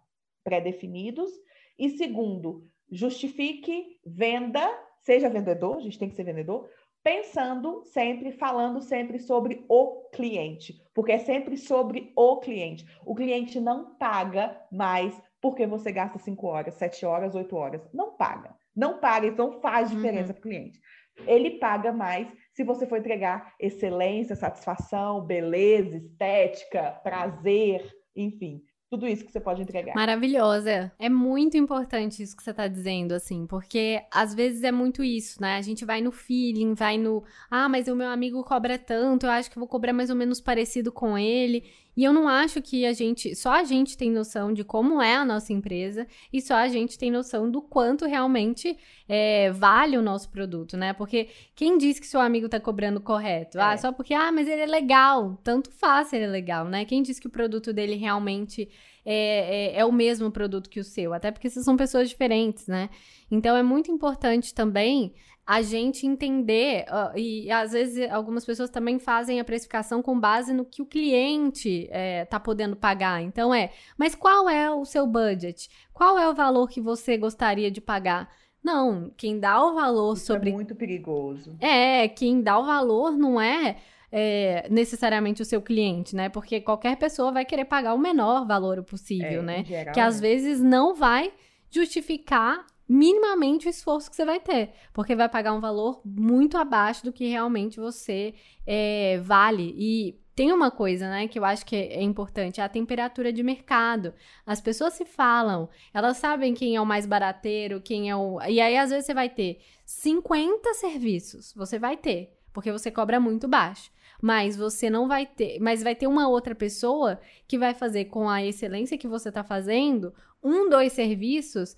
pré-definidos. E segundo, justifique venda, seja vendedor, a gente tem que ser vendedor, pensando sempre, falando sempre sobre o cliente, porque é sempre sobre o cliente. O cliente não paga mais porque você gasta 5 horas, 7 horas, 8 horas. Não paga. Não paga, então faz diferença uhum. para o cliente. Ele paga mais se você for entregar excelência, satisfação, beleza, estética, prazer, enfim, tudo isso que você pode entregar. Maravilhosa. É muito importante isso que você está dizendo, assim, porque às vezes é muito isso, né? A gente vai no feeling, vai no, ah, mas o meu amigo cobra tanto, eu acho que vou cobrar mais ou menos parecido com ele. E eu não acho que a gente, só a gente tem noção de como é a nossa empresa e só a gente tem noção do quanto realmente é, vale o nosso produto, né? Porque quem diz que seu amigo tá cobrando correto? Ah, é. Ah, só porque, ah, mas ele é legal. Tanto faz ele é legal, né? Quem diz que o produto dele realmente é, é, é o mesmo produto que o seu? Até porque vocês são pessoas diferentes, né? Então é muito importante também a gente entender, uh, e às vezes algumas pessoas também fazem a precificação com base no que o cliente está é, podendo pagar. Então é, mas qual é o seu budget? Qual é o valor que você gostaria de pagar? Não, quem dá o valor Isso é sobre. É muito perigoso. É, quem dá o valor não é, é, necessariamente o seu cliente, né? Porque qualquer pessoa vai querer pagar o menor valor possível, é, né? Geral, que às né? vezes não vai justificar minimamente o esforço que você vai ter, porque vai pagar um valor muito abaixo do que realmente você é, vale. E tem uma coisa, né, que eu acho que é importante, é a temperatura de mercado. As pessoas se falam, elas sabem quem é o mais barateiro, quem é o. E aí, às vezes, você vai ter 50 serviços, você vai ter, porque você cobra muito baixo. Mas você não vai ter. Mas vai ter uma outra pessoa que vai fazer com a excelência que você está fazendo um, dois serviços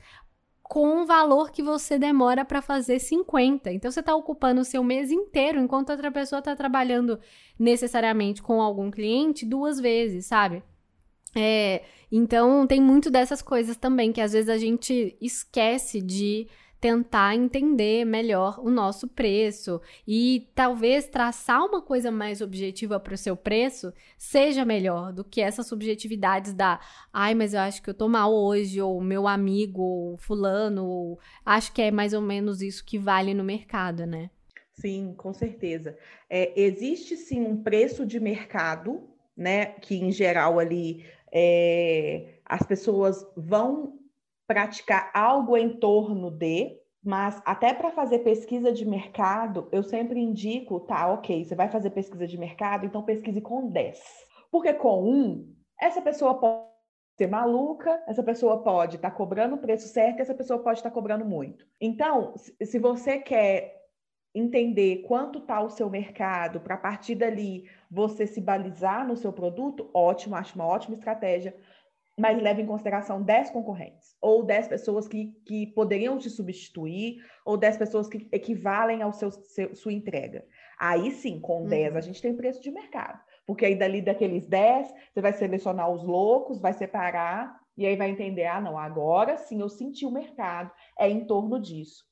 com o valor que você demora para fazer 50. Então você está ocupando o seu mês inteiro, enquanto outra pessoa está trabalhando necessariamente com algum cliente duas vezes, sabe? É, então tem muito dessas coisas também que às vezes a gente esquece de tentar entender melhor o nosso preço e talvez traçar uma coisa mais objetiva para o seu preço seja melhor do que essas subjetividades da ai, mas eu acho que eu tô mal hoje, ou meu amigo, ou fulano, ou acho que é mais ou menos isso que vale no mercado, né? Sim, com certeza. É, existe sim um preço de mercado, né? Que em geral ali é, as pessoas vão praticar algo em torno de, mas até para fazer pesquisa de mercado, eu sempre indico, tá, ok, você vai fazer pesquisa de mercado, então pesquise com 10. Porque com um, essa pessoa pode ser maluca, essa pessoa pode estar tá cobrando o preço certo, essa pessoa pode estar tá cobrando muito. Então, se você quer entender quanto está o seu mercado, para a partir dali você se balizar no seu produto, ótimo, acho uma ótima estratégia mas leve em consideração 10 concorrentes, ou 10 pessoas que, que poderiam te substituir, ou 10 pessoas que equivalem ao seu, seu sua entrega. Aí sim, com uhum. 10 a gente tem preço de mercado. Porque aí dali daqueles 10, você vai selecionar os loucos, vai separar, e aí vai entender, ah, não, agora sim eu senti o mercado, é em torno disso.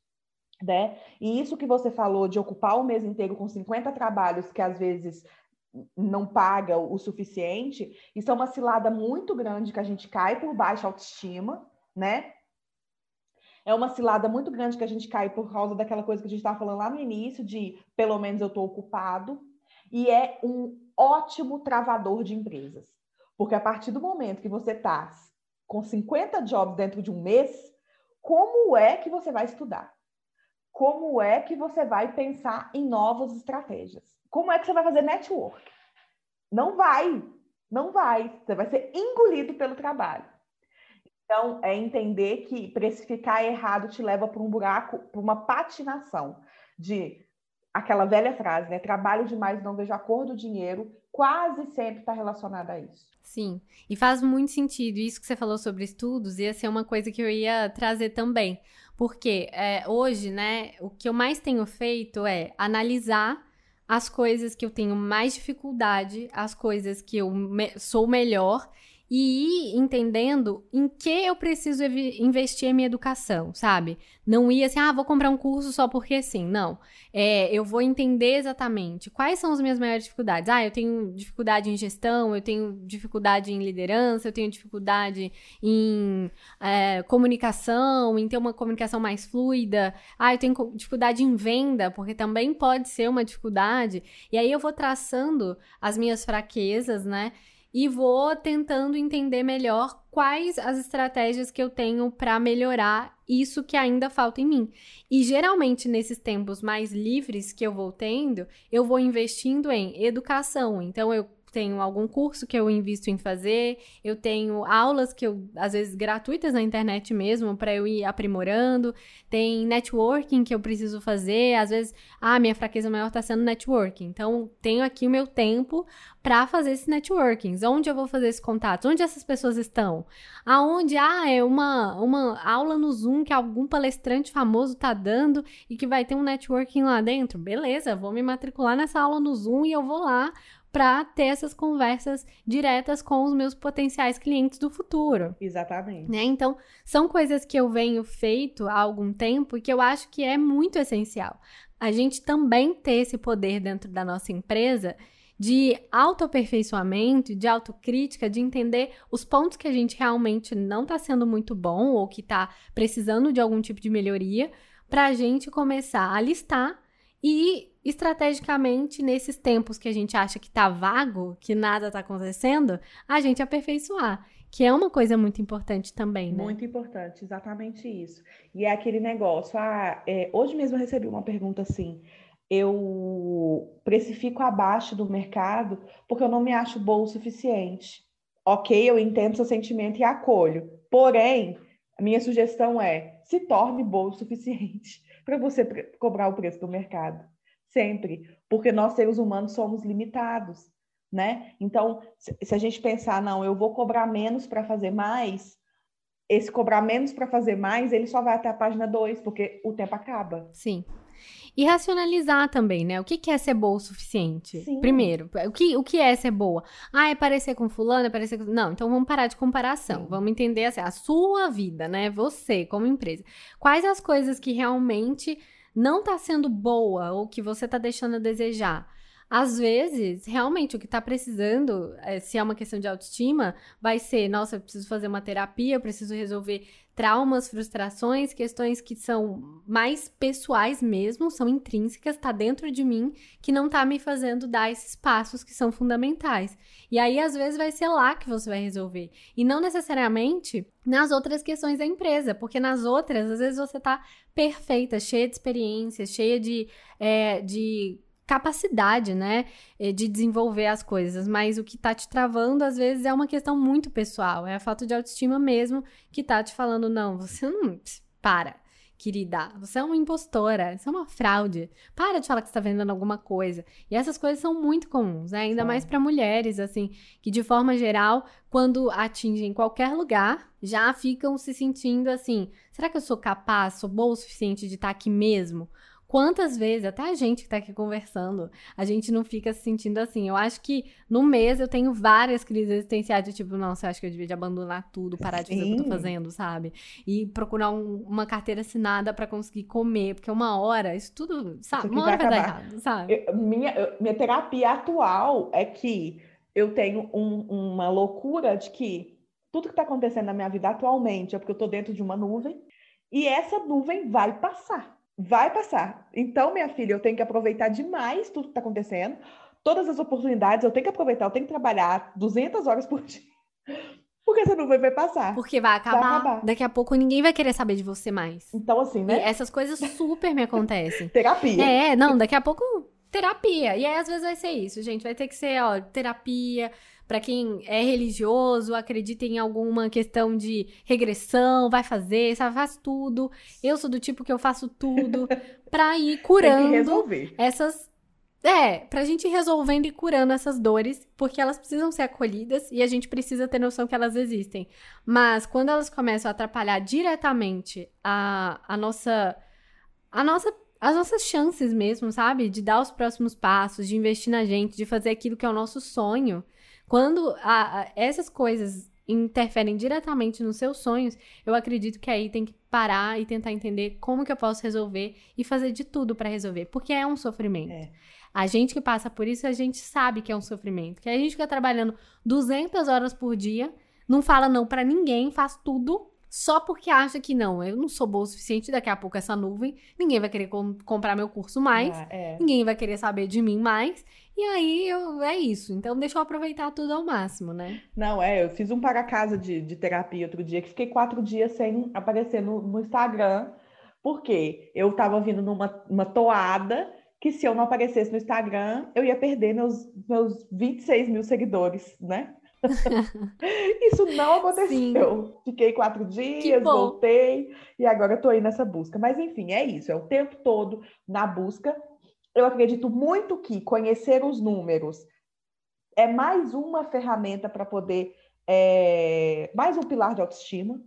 Né? E isso que você falou de ocupar o mês inteiro com 50 trabalhos que às vezes não paga o suficiente, isso é uma cilada muito grande que a gente cai por baixa autoestima, né? É uma cilada muito grande que a gente cai por causa daquela coisa que a gente estava falando lá no início, de pelo menos eu estou ocupado, e é um ótimo travador de empresas. Porque a partir do momento que você está com 50 jobs dentro de um mês, como é que você vai estudar? Como é que você vai pensar em novas estratégias? Como é que você vai fazer network? Não vai, não vai. Você vai ser engolido pelo trabalho. Então, é entender que precificar errado te leva para um buraco, para uma patinação de aquela velha frase, né? Trabalho demais, não vejo a cor do dinheiro, quase sempre está relacionada a isso. Sim, e faz muito sentido. Isso que você falou sobre estudos ia ser uma coisa que eu ia trazer também. Porque é, hoje, né, o que eu mais tenho feito é analisar as coisas que eu tenho mais dificuldade, as coisas que eu me sou melhor e ir entendendo em que eu preciso investir em minha educação, sabe? Não ir assim, ah, vou comprar um curso só porque sim. Não. É, eu vou entender exatamente quais são as minhas maiores dificuldades. Ah, eu tenho dificuldade em gestão, eu tenho dificuldade em liderança, eu tenho dificuldade em é, comunicação, em ter uma comunicação mais fluida. Ah, eu tenho dificuldade em venda, porque também pode ser uma dificuldade. E aí eu vou traçando as minhas fraquezas, né? E vou tentando entender melhor quais as estratégias que eu tenho para melhorar isso que ainda falta em mim. E geralmente nesses tempos mais livres que eu vou tendo, eu vou investindo em educação. Então eu tenho algum curso que eu invisto em fazer, eu tenho aulas que eu, às vezes, gratuitas na internet mesmo, para eu ir aprimorando, tem networking que eu preciso fazer, às vezes, ah, minha fraqueza maior está sendo networking, então tenho aqui o meu tempo para fazer esses networkings, onde eu vou fazer esse contato, onde essas pessoas estão, aonde, ah, é uma, uma aula no Zoom que algum palestrante famoso tá dando e que vai ter um networking lá dentro, beleza, vou me matricular nessa aula no Zoom e eu vou lá para ter essas conversas diretas com os meus potenciais clientes do futuro. Exatamente. Né? Então, são coisas que eu venho feito há algum tempo e que eu acho que é muito essencial. A gente também ter esse poder dentro da nossa empresa de autoaperfeiçoamento, de autocrítica, de entender os pontos que a gente realmente não está sendo muito bom ou que está precisando de algum tipo de melhoria, para a gente começar a listar e estrategicamente, nesses tempos que a gente acha que tá vago, que nada tá acontecendo, a gente aperfeiçoar. Que é uma coisa muito importante também, né? Muito importante, exatamente isso. E é aquele negócio, ah, é, hoje mesmo eu recebi uma pergunta assim, eu precifico abaixo do mercado porque eu não me acho boa o suficiente. Ok, eu entendo seu sentimento e acolho. Porém, a minha sugestão é se torne boa o suficiente para você cobrar o preço do mercado sempre, porque nós seres humanos somos limitados, né? Então, se a gente pensar, não, eu vou cobrar menos para fazer mais, esse cobrar menos para fazer mais, ele só vai até a página 2, porque o tempo acaba. Sim. E racionalizar também, né? O que, é ser boa o suficiente? Sim. Primeiro, o que, o que é ser boa? Ah, é parecer com fulano, é parecer com... Não, então vamos parar de comparação. Sim. Vamos entender assim, a sua vida, né? Você, como empresa. Quais as coisas que realmente não está sendo boa ou que você está deixando a desejar. Às vezes, realmente, o que está precisando, é, se é uma questão de autoestima, vai ser: nossa, eu preciso fazer uma terapia, eu preciso resolver traumas, frustrações, questões que são mais pessoais mesmo, são intrínsecas, tá dentro de mim, que não tá me fazendo dar esses passos que são fundamentais. E aí, às vezes, vai ser lá que você vai resolver. E não necessariamente nas outras questões da empresa, porque nas outras, às vezes, você tá perfeita, cheia de experiências, cheia de, é, de capacidade, né, eh, de desenvolver as coisas, mas o que tá te travando às vezes é uma questão muito pessoal, é a falta de autoestima mesmo que tá te falando não, você não para, querida, você é uma impostora, você é uma fraude. Para de falar que você tá vendendo alguma coisa. E essas coisas são muito comuns, né? ainda Sim. mais para mulheres assim, que de forma geral, quando atingem qualquer lugar, já ficam se sentindo assim, será que eu sou capaz, sou boa o suficiente de estar tá aqui mesmo? Quantas vezes, até a gente que tá aqui conversando, a gente não fica se sentindo assim. Eu acho que no mês eu tenho várias crises existenciais de tipo, nossa, eu acho que eu devia de abandonar tudo, parar de fazer o que eu tô fazendo, sabe? E procurar um, uma carteira assinada para conseguir comer, porque uma hora, isso tudo, sabe? Isso uma hora vai, vai dar errado, sabe? Eu, minha, minha terapia atual é que eu tenho um, uma loucura de que tudo que tá acontecendo na minha vida atualmente é porque eu tô dentro de uma nuvem e essa nuvem vai passar vai passar. Então, minha filha, eu tenho que aproveitar demais tudo que está acontecendo, todas as oportunidades, eu tenho que aproveitar, eu tenho que trabalhar 200 horas por dia. Porque essa nuvem vai passar. Porque vai acabar. vai acabar. Daqui a pouco ninguém vai querer saber de você mais. Então, assim, né? E essas coisas super me acontecem. terapia. É, não, daqui a pouco terapia. E aí, às vezes, vai ser isso, gente. Vai ter que ser, ó, terapia, para quem é religioso, acredita em alguma questão de regressão, vai fazer, sabe, faz tudo. Eu sou do tipo que eu faço tudo para ir curando essas é, pra gente ir resolvendo e curando essas dores, porque elas precisam ser acolhidas e a gente precisa ter noção que elas existem. Mas quando elas começam a atrapalhar diretamente a, a nossa a nossa as nossas chances mesmo, sabe? De dar os próximos passos, de investir na gente, de fazer aquilo que é o nosso sonho, quando a, a, essas coisas interferem diretamente nos seus sonhos, eu acredito que aí tem que parar e tentar entender como que eu posso resolver e fazer de tudo para resolver, porque é um sofrimento. É. A gente que passa por isso, a gente sabe que é um sofrimento. Que a gente fica trabalhando 200 horas por dia, não fala não para ninguém, faz tudo só porque acha que não, eu não sou boa o suficiente, daqui a pouco essa nuvem, ninguém vai querer com comprar meu curso mais, ah, é. ninguém vai querer saber de mim mais, e aí eu, é isso. Então deixa eu aproveitar tudo ao máximo, né? Não, é, eu fiz um para casa de, de terapia outro dia, que fiquei quatro dias sem aparecer no, no Instagram, porque eu tava vindo numa uma toada que se eu não aparecesse no Instagram, eu ia perder meus, meus 26 mil seguidores, né? Isso não aconteceu. Sim. Fiquei quatro dias, voltei e agora estou aí nessa busca. Mas enfim, é isso, é o tempo todo na busca. Eu acredito muito que conhecer os números é mais uma ferramenta para poder, é, mais um pilar de autoestima.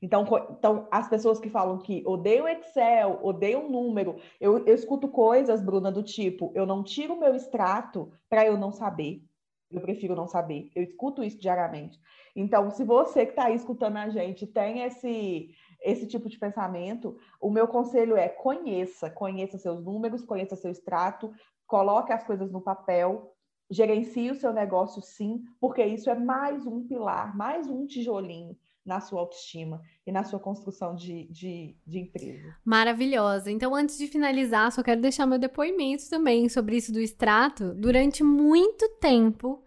Então, então, as pessoas que falam que odeiam Excel, odeiam número, eu, eu escuto coisas, Bruna, do tipo: eu não tiro o meu extrato para eu não saber eu prefiro não saber. Eu escuto isso diariamente. Então, se você que está aí escutando a gente tem esse, esse tipo de pensamento, o meu conselho é conheça, conheça seus números, conheça seu extrato, coloque as coisas no papel, gerencie o seu negócio sim, porque isso é mais um pilar, mais um tijolinho na sua autoestima e na sua construção de, de, de, empresa. Maravilhosa. Então, antes de finalizar, só quero deixar meu depoimento também sobre isso do extrato. Durante muito tempo,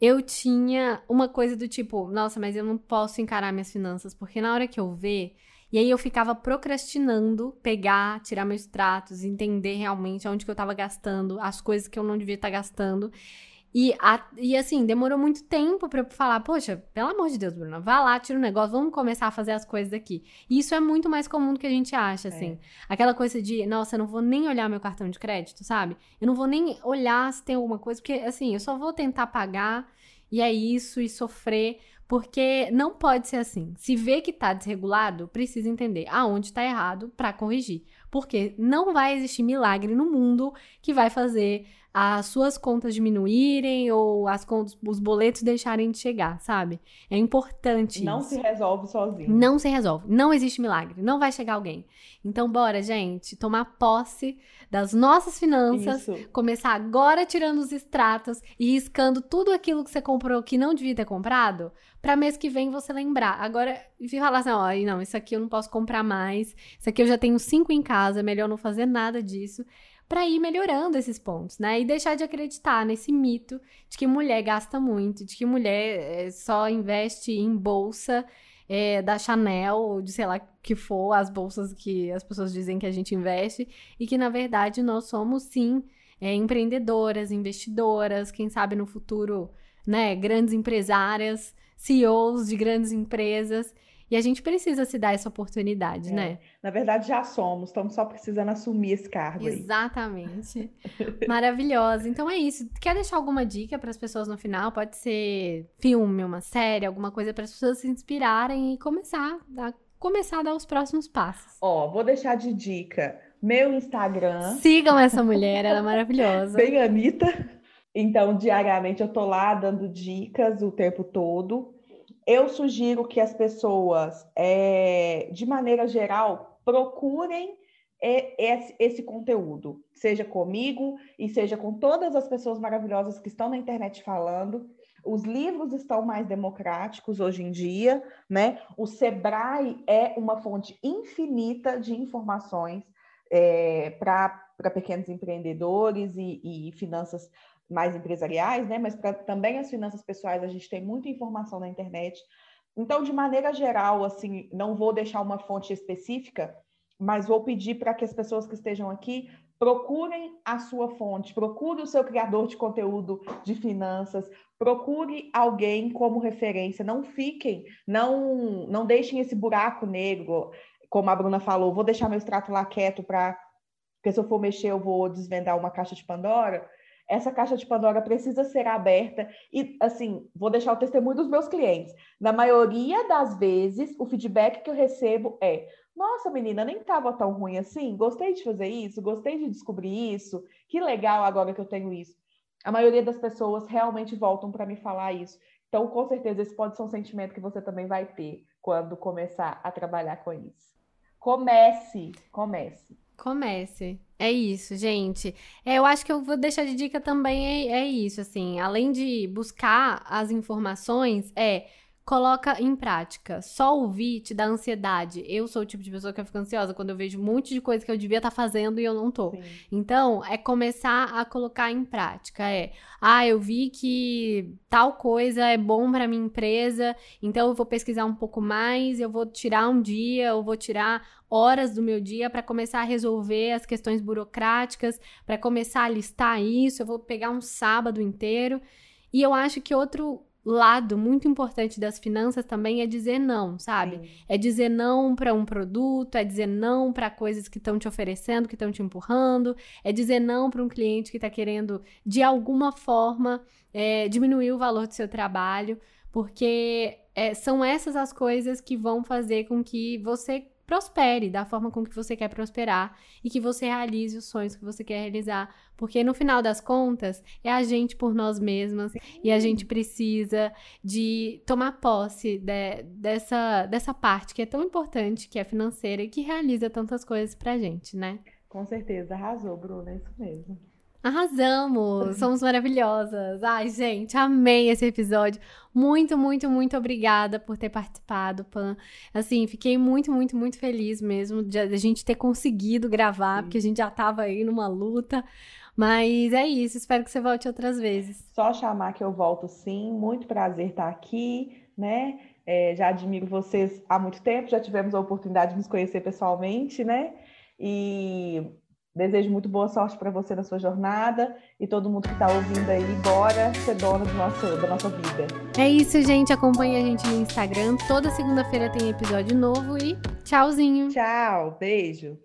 eu tinha uma coisa do tipo, nossa, mas eu não posso encarar minhas finanças, porque na hora que eu ver. E aí eu ficava procrastinando pegar, tirar meus extratos, entender realmente onde que eu tava gastando, as coisas que eu não devia estar tá gastando. E, a, e assim, demorou muito tempo para eu falar, poxa, pelo amor de Deus, Bruna, vá lá, tira o um negócio, vamos começar a fazer as coisas aqui. E isso é muito mais comum do que a gente acha, assim. É. Aquela coisa de, nossa, eu não vou nem olhar meu cartão de crédito, sabe? Eu não vou nem olhar se tem alguma coisa, porque assim, eu só vou tentar pagar e é isso, e sofrer, porque não pode ser assim. Se vê que tá desregulado, precisa entender aonde tá errado para corrigir. Porque não vai existir milagre no mundo que vai fazer as suas contas diminuírem ou as contas, os boletos deixarem de chegar, sabe? É importante Não isso. se resolve sozinho. Não se resolve. Não existe milagre. Não vai chegar alguém. Então, bora, gente, tomar posse das nossas finanças. Isso. Começar agora tirando os extratos e riscando tudo aquilo que você comprou que não devia ter comprado, para mês que vem você lembrar. Agora, e falar assim: ó, não, isso aqui eu não posso comprar mais. Isso aqui eu já tenho cinco em casa, é melhor não fazer nada disso. Pra ir melhorando esses pontos, né? E deixar de acreditar nesse mito de que mulher gasta muito, de que mulher eh, só investe em bolsa é, da Chanel, ou de sei lá que for, as bolsas que as pessoas dizem que a gente investe, e que na verdade nós somos sim é, empreendedoras, investidoras, quem sabe no futuro, né, grandes empresárias, CEOs de grandes empresas. E a gente precisa se dar essa oportunidade, É. né? Na verdade, já somos, estamos só precisando assumir esse cargo aí. Exatamente. Maravilhosa. Então é isso. Quer deixar alguma dica para as pessoas no final? Pode ser filme, uma série, alguma coisa para as pessoas se inspirarem e começar a começar a dar os próximos passos. Ó, vou deixar de dica meu Instagram, Sigam essa mulher, ela é maravilhosa. bem Anitta. Então, diariamente eu tô lá dando dicas o tempo todo. Eu sugiro que as pessoas, é, de maneira geral, procurem é, esse, conteúdo, seja comigo e seja com todas as pessoas maravilhosas que estão na internet falando. Os livros estão mais democráticos hoje em dia, né? O Sebrae é uma fonte infinita de informações é, para pequenos empreendedores e, e finanças mais empresariais, né? Mas para também as finanças pessoais, a gente tem muita informação na internet. Então, de maneira geral, assim, não vou deixar uma fonte específica, mas vou pedir para que as pessoas que estejam aqui procurem a sua fonte, procure o seu criador de conteúdo de finanças, procure alguém como referência, não fiquem, não não deixem esse buraco negro, como a Bruna falou, vou deixar meu extrato lá quieto para porque se eu for mexer eu vou desvendar uma caixa de Pandora. Essa caixa de Pandora precisa ser aberta e assim, vou deixar o testemunho dos meus clientes. Na maioria das vezes, o feedback que eu recebo é: nossa, menina, nem estava tão ruim assim. Gostei de fazer isso, gostei de descobrir isso. Que legal agora que eu tenho isso. A maioria das pessoas realmente voltam para me falar isso. Então, com certeza, esse pode ser um sentimento que você também vai ter quando começar a trabalhar com isso. Comece, comece. Comece. É isso, gente. É, eu acho que eu vou deixar de dica também é, é isso, assim. Além de buscar as informações, é coloca em prática. Só ouvir te dá ansiedade. Eu sou o tipo de pessoa que fica ansiosa quando eu vejo um monte de coisa que eu devia estar fazendo e eu não tô. Sim. Então, é começar a colocar em prática. É, ah, eu vi que tal coisa é bom para minha empresa, então eu vou pesquisar um pouco mais, eu vou tirar um dia, eu vou tirar horas do meu dia para começar a resolver as questões burocráticas, para começar a listar isso, eu vou pegar um sábado inteiro. E eu acho que outro lado muito importante das finanças também é dizer não, sabe? Sim. É dizer não para um produto, é dizer não para coisas que estão te oferecendo, que estão te empurrando, é dizer não para um cliente que está querendo, de alguma forma, é, diminuir o valor do seu trabalho, porque é, são essas as coisas que vão fazer com que você prospere da forma com que você quer prosperar e que você realize os sonhos que você quer realizar. Porque no final das contas, é a gente por nós mesmas e a gente precisa de tomar posse de- dessa, dessa parte que é tão importante, que é financeira e que realiza tantas coisas pra gente, né? Com certeza, arrasou, Bruna, é isso mesmo. Arrasamos! Somos maravilhosas! Ai, gente, amei esse episódio. Muito, muito, muito obrigada por ter participado, Pan. Assim, fiquei muito, muito, muito feliz mesmo de a gente ter conseguido gravar, Sim. porque a gente já tava aí numa luta. Mas é isso, espero que você volte outras vezes. Só chamar que eu volto sim, muito prazer estar aqui, né? É, já admiro vocês há muito tempo, já tivemos a oportunidade de nos conhecer pessoalmente, né? E desejo muito boa sorte para você na sua jornada e todo mundo que está ouvindo aí, bora ser dona do nosso, da nossa vida. É isso, gente. Acompanhe a gente no Instagram. Toda segunda-feira tem episódio novo e tchauzinho! Tchau, beijo.